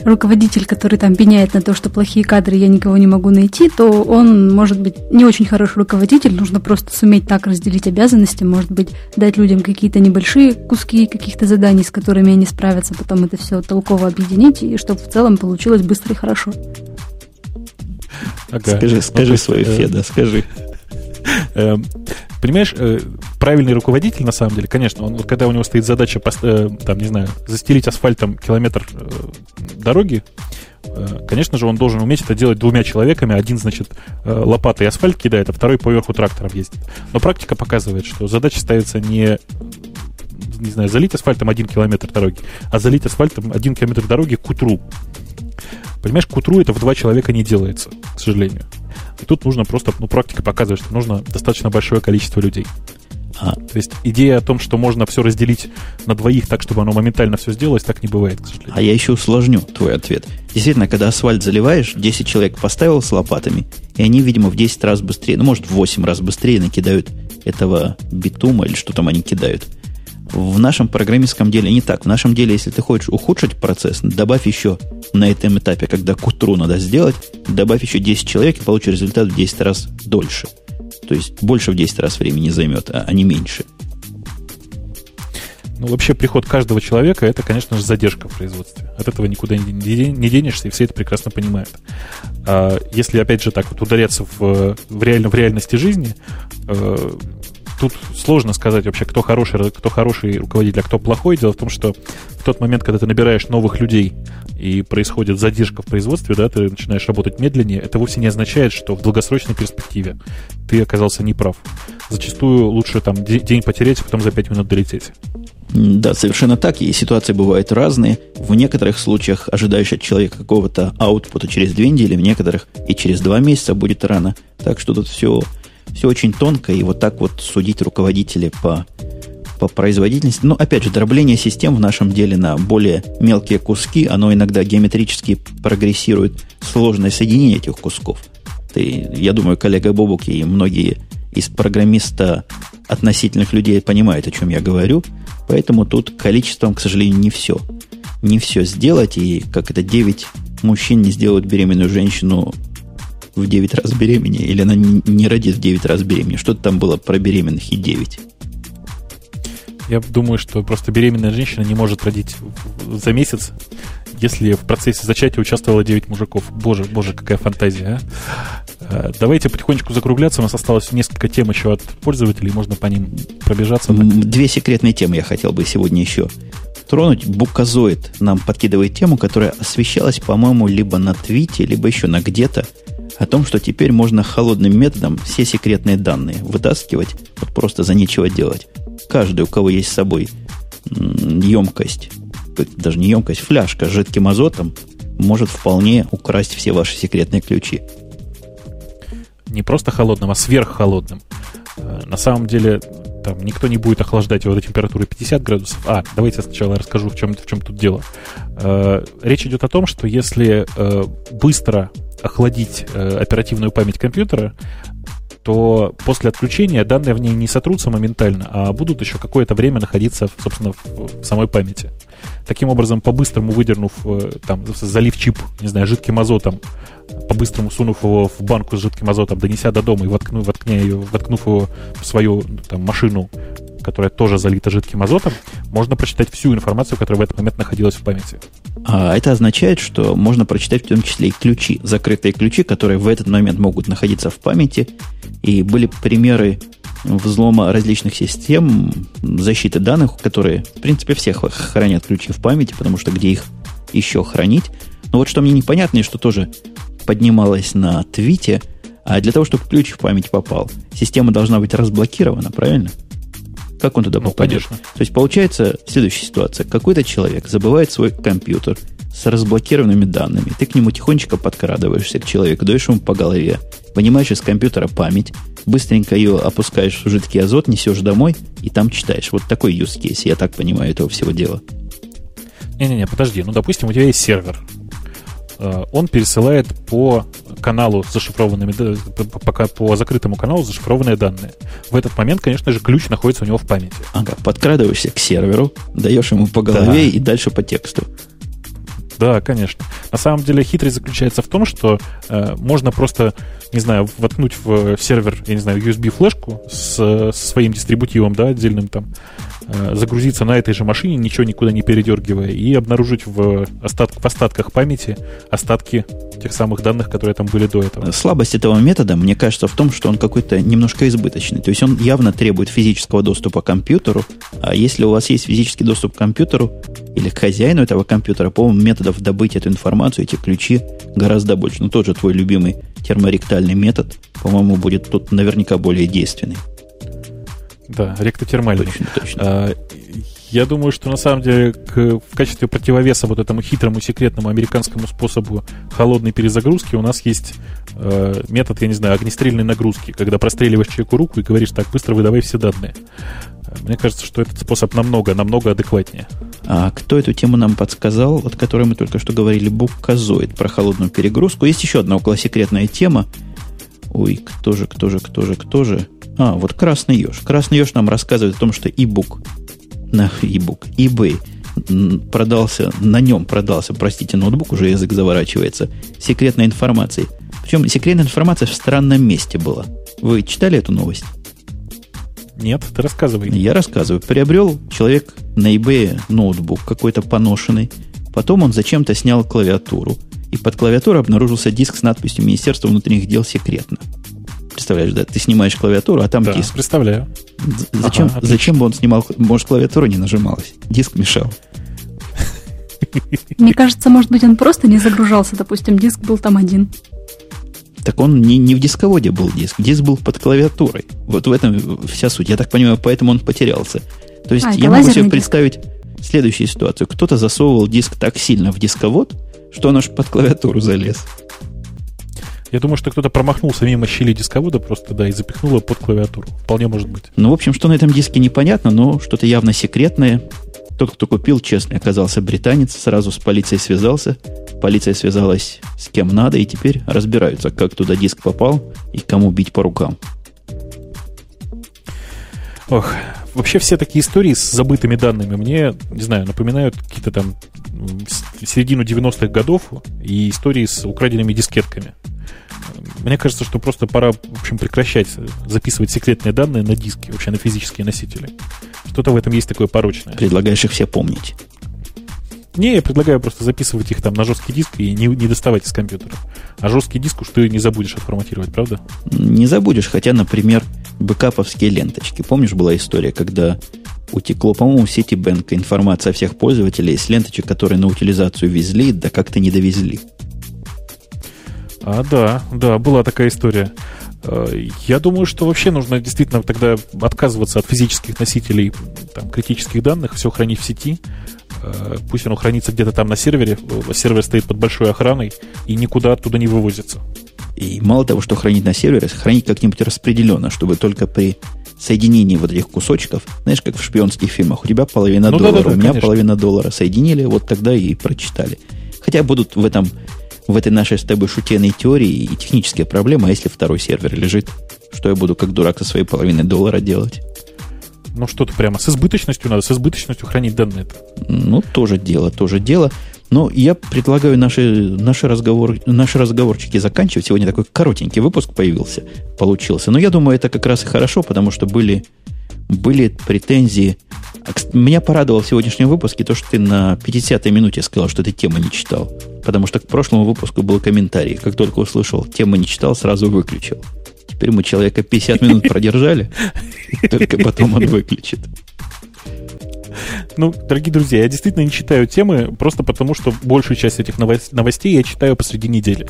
руководитель, который там пеняет на то, что плохие кадры, я никого не могу найти, то он может быть не очень хороший руководитель, нужно просто суметь так разделить обязанности, может быть, дать людям какие-то небольшие куски каких-то заданий, с которыми они справятся, потом это все толково объединить, и чтобы в целом получилось быстро и хорошо. Ага. Скажи, скажи ну, свою, э, Феда, скажи. Эм, понимаешь, э, правильный руководитель, на самом деле, конечно, он, когда у него стоит задача, э, там, не знаю, застелить асфальтом километр э, дороги, конечно же, он должен уметь это делать двумя человеками. Один, значит, лопатой асфальт кидает, а второй поверху трактором ездит. Но практика показывает, что задача ставится не не знаю, залить асфальтом один километр дороги, а залить асфальтом один километр дороги к утру. Понимаешь, к утру это в два человека не делается, к сожалению. И тут нужно просто, ну, практика показывает, что нужно достаточно большое количество людей. А. То есть идея о том, что можно все разделить на двоих так, чтобы оно моментально все сделалось, так не бывает, к сожалению. А я еще усложню твой ответ. Действительно, когда асфальт заливаешь, 10 человек поставил с лопатами, и они, видимо, в 10 раз быстрее, ну, может, в 8 раз быстрее накидают этого битума или что там они кидают. В нашем программистском деле не так. В нашем деле, если ты хочешь ухудшить процесс, добавь еще на этом этапе, когда к утру надо сделать, добавь еще 10 человек и получишь результат в 10 раз дольше. То есть больше в 10 раз времени займет, а, а не меньше. Ну, вообще, приход каждого человека это, конечно же, задержка в производстве. От этого никуда не денешься, и все это прекрасно понимают. А если, опять же, так вот ударяться в, в, реально, в реальности жизни, э, тут сложно сказать вообще, кто хороший, кто хороший руководитель, а кто плохой. Дело в том, что в тот момент, когда ты набираешь новых людей и происходит задержка в производстве, да, ты начинаешь работать медленнее, это вовсе не означает, что в долгосрочной перспективе ты оказался неправ. Зачастую лучше там день потерять, а потом за пять минут долететь. Да, совершенно так. И ситуации бывают разные. В некоторых случаях ожидаешь от человека какого-то аутпута через две недели, в некоторых и через два месяца будет рано. Так что тут все, все очень тонко, и вот так вот судить руководителей по, по производительности. Но, опять же, дробление систем в нашем деле на более мелкие куски, оно иногда геометрически прогрессирует сложное соединение этих кусков. Ты, я думаю, коллега Бобук и многие из программиста относительных людей понимают, о чем я говорю – Поэтому тут количеством, к сожалению, не все. Не все сделать, и как это 9 мужчин не сделают беременную женщину в 9 раз беременнее, или она не родит в 9 раз беременнее. Что-то там было про беременных и 9. Я думаю, что просто беременная женщина не может родить за месяц, если в процессе зачатия участвовало 9 мужиков. Боже, боже, какая фантазия, а? а давайте потихонечку закругляться. У нас осталось несколько тем еще от пользователей. Можно по ним пробежаться. Две секретные темы я хотел бы сегодня еще тронуть. Буказоид нам подкидывает тему, которая освещалась, по-моему, либо на твите, либо еще на где-то, о том, что теперь можно холодным методом все секретные данные вытаскивать, вот просто за нечего делать. Каждый, у кого есть с собой емкость даже не емкость, фляжка с жидким азотом может вполне украсть все ваши секретные ключи. Не просто холодным, а сверххолодным. Э, на самом деле, там никто не будет охлаждать его до температуры 50 градусов. А, давайте я сначала расскажу, в чем, в чем тут дело. Э, речь идет о том, что если э, быстро охладить оперативную память компьютера, то после отключения данные в ней не сотрутся моментально, а будут еще какое-то время находиться, собственно, в самой памяти. Таким образом, по-быстрому выдернув, э, там, залив чип, не знаю, жидким азотом, по-быстрому сунув его в банку с жидким азотом, донеся до дома и воткнув, воткня ее, воткнув его в свою там, машину, которая тоже залита жидким азотом, можно прочитать всю информацию, которая в этот момент находилась в памяти. А это означает, что можно прочитать в том числе и ключи, закрытые ключи, которые в этот момент могут находиться в памяти. И были примеры взлома различных систем, защиты данных, которые, в принципе, все хранят ключи в памяти, потому что где их еще хранить. Но вот что мне непонятно, и что тоже поднималось на твите, а для того, чтобы ключ в память попал, система должна быть разблокирована, правильно? Как он туда ну, попадет? Конечно. То есть получается следующая ситуация. Какой-то человек забывает свой компьютер с разблокированными данными. Ты к нему тихонечко подкрадываешься к человеку, даешь ему по голове, вынимаешь из компьютера память, быстренько ее опускаешь в жидкий азот, несешь домой и там читаешь. Вот такой use case, я так понимаю, этого всего дела. Не-не-не, подожди. Ну, допустим, у тебя есть сервер. Э, он пересылает по каналу с зашифрованными, по, по закрытому каналу зашифрованные данные. В этот момент, конечно же, ключ находится у него в памяти. Ага, подкрадываешься к серверу, даешь ему по голове да. и дальше по тексту. Да, конечно. На самом деле хитрость заключается в том, что э, можно просто, не знаю, воткнуть в сервер, я не знаю, USB-флешку с, со своим дистрибутивом, да, отдельным там, Э, загрузиться на этой же машине, ничего никуда не передергивая, и обнаружить в, остат, в остатках памяти остатки тех самых данных, которые там были до этого. Слабость этого метода, мне кажется, в том, что он какой-то немножко избыточный. То есть он явно требует физического доступа к компьютеру, а если у вас есть физический доступ к компьютеру или к хозяину этого компьютера, по-моему, методов добыть эту информацию, эти ключи гораздо больше. Ну, тот же твой любимый терморектальный метод, по-моему, будет тут наверняка более действенный. Да, ректотермальный. Точно, точно. А, я думаю, что на самом деле к, в качестве противовеса вот этому хитрому секретному американскому способу холодной перезагрузки у нас есть э, метод, я не знаю, огнестрельной нагрузки, когда простреливаешь человеку руку и говоришь так, быстро выдавай все данные. Мне кажется, что этот способ намного, намного адекватнее. А кто эту тему нам подсказал, от которой мы только что говорили, Буказоид про холодную перегрузку. Есть еще одна околосекретная тема. Ой, кто же, кто же, кто же, кто же? А, вот Красный Еж. Красный Еж нам рассказывает о том, что e-book, на e-book, eBay продался, на нем продался, простите, ноутбук, уже язык заворачивается, секретной информацией. Причем секретная информация в странном месте была. Вы читали эту новость? Нет, ты рассказывай. Я рассказываю. Приобрел человек на eBay ноутбук какой-то поношенный. Потом он зачем-то снял клавиатуру. И под клавиатурой обнаружился диск с надписью Министерство внутренних дел секретно. Представляешь, да? Ты снимаешь клавиатуру, а там Да, диск. представляю. З- Зачем, отлично. зачем бы он снимал? Может, клавиатура не нажималась? Диск мешал. Мне кажется, может быть, он просто не загружался, допустим, диск был там один. Так он не, не в дисководе был диск, диск был под клавиатурой. Вот в этом вся суть. Я так понимаю, поэтому он потерялся. То есть А, я могу себе диск. представить следующую ситуацию. Кто-то засовывал диск так сильно в дисковод, что он аж под клавиатуру залез. Я думаю, что кто-то промахнулся мимо щели дисковода просто, да, и запихнул его под клавиатуру. Вполне может быть. Ну, в общем, что на этом диске непонятно, но что-то явно секретное. Тот, кто купил, честный, оказался британец, сразу с полицией связался. Полиция связалась с кем надо, и теперь разбираются, как туда диск попал и кому бить по рукам. Ох, вообще все такие истории с забытыми данными мне, не знаю, напоминают какие-то там середину 90-х годов и истории с украденными дискетками. Мне кажется, что просто пора, в общем, прекращать записывать секретные данные на диски, вообще на физические носители. Что-то в этом есть такое порочное. Предлагаешь их все помнить. Не, я предлагаю просто записывать их там на жесткий диск и не, не доставать из компьютера. А жесткий диск уж ты не забудешь отформатировать, правда? Не забудешь, хотя, например, бэкаповские ленточки. Помнишь, была история, когда утекло, по-моему, в Citibank информация о всех пользователей с ленточек, которые на утилизацию везли, да как-то не довезли. А, да, да, была такая история. Э, Я думаю, что вообще нужно действительно тогда отказываться от физических носителей там, критических данных, все хранить в сети. Э, Пусть оно хранится где-то там на сервере. Э, Сервер стоит под большой охраной и никуда оттуда не вывозится. И мало того, что хранить на сервере, хранить как-нибудь распределенно, чтобы только при соединении вот этих кусочков, знаешь, как в шпионских фильмах, у тебя половина Ну доллара, да-да-да, у меня конечно. половина доллара соединили, вот тогда и прочитали. Хотя будут в этом в этой нашей с тобой шутейной теории и технические проблемы, а если второй сервер лежит, что я буду как дурак со своей половиной доллара делать? Ну что-то прямо с избыточностью надо, с избыточностью хранить данные. Ну, тоже дело, тоже дело. Но я предлагаю наши, наши, разговор, наши разговорчики заканчивать. Сегодня такой коротенький выпуск появился, получился. Но я думаю, это как раз и хорошо, потому что были, были претензии. Меня порадовало в сегодняшнем выпуске то, что ты на 50-й минуте сказал, что ты тему не читал. Потому что к прошлому выпуску был комментарий. Как только услышал, тему не читал, сразу выключил. Теперь мы человека 50 минут продержали, только потом он выключит. Ну, дорогие друзья, я действительно не читаю темы, просто потому что большую часть этих новос- новостей я читаю посреди недели.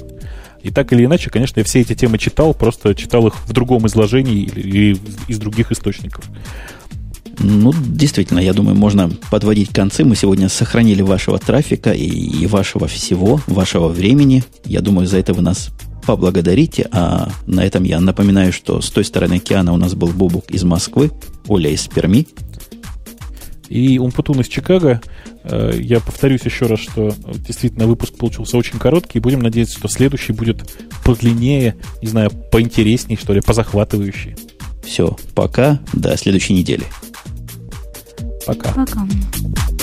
И так или иначе, конечно, я все эти темы читал, просто читал их в другом изложении или из других источников. Ну, действительно, я думаю, можно подводить концы. Мы сегодня сохранили вашего трафика и, и вашего всего, вашего времени. Я думаю, за это вы нас поблагодарите. А на этом я напоминаю, что с той стороны океана у нас был Бобук из Москвы, Оля из Перми. И Умпутун из Чикаго. Э, Я повторюсь еще раз, что действительно выпуск получился очень короткий. Будем надеяться, что следующий будет подлиннее, не знаю, поинтереснее, что ли, позахватывающий. Все, пока, до следующей недели. Пока. Пока.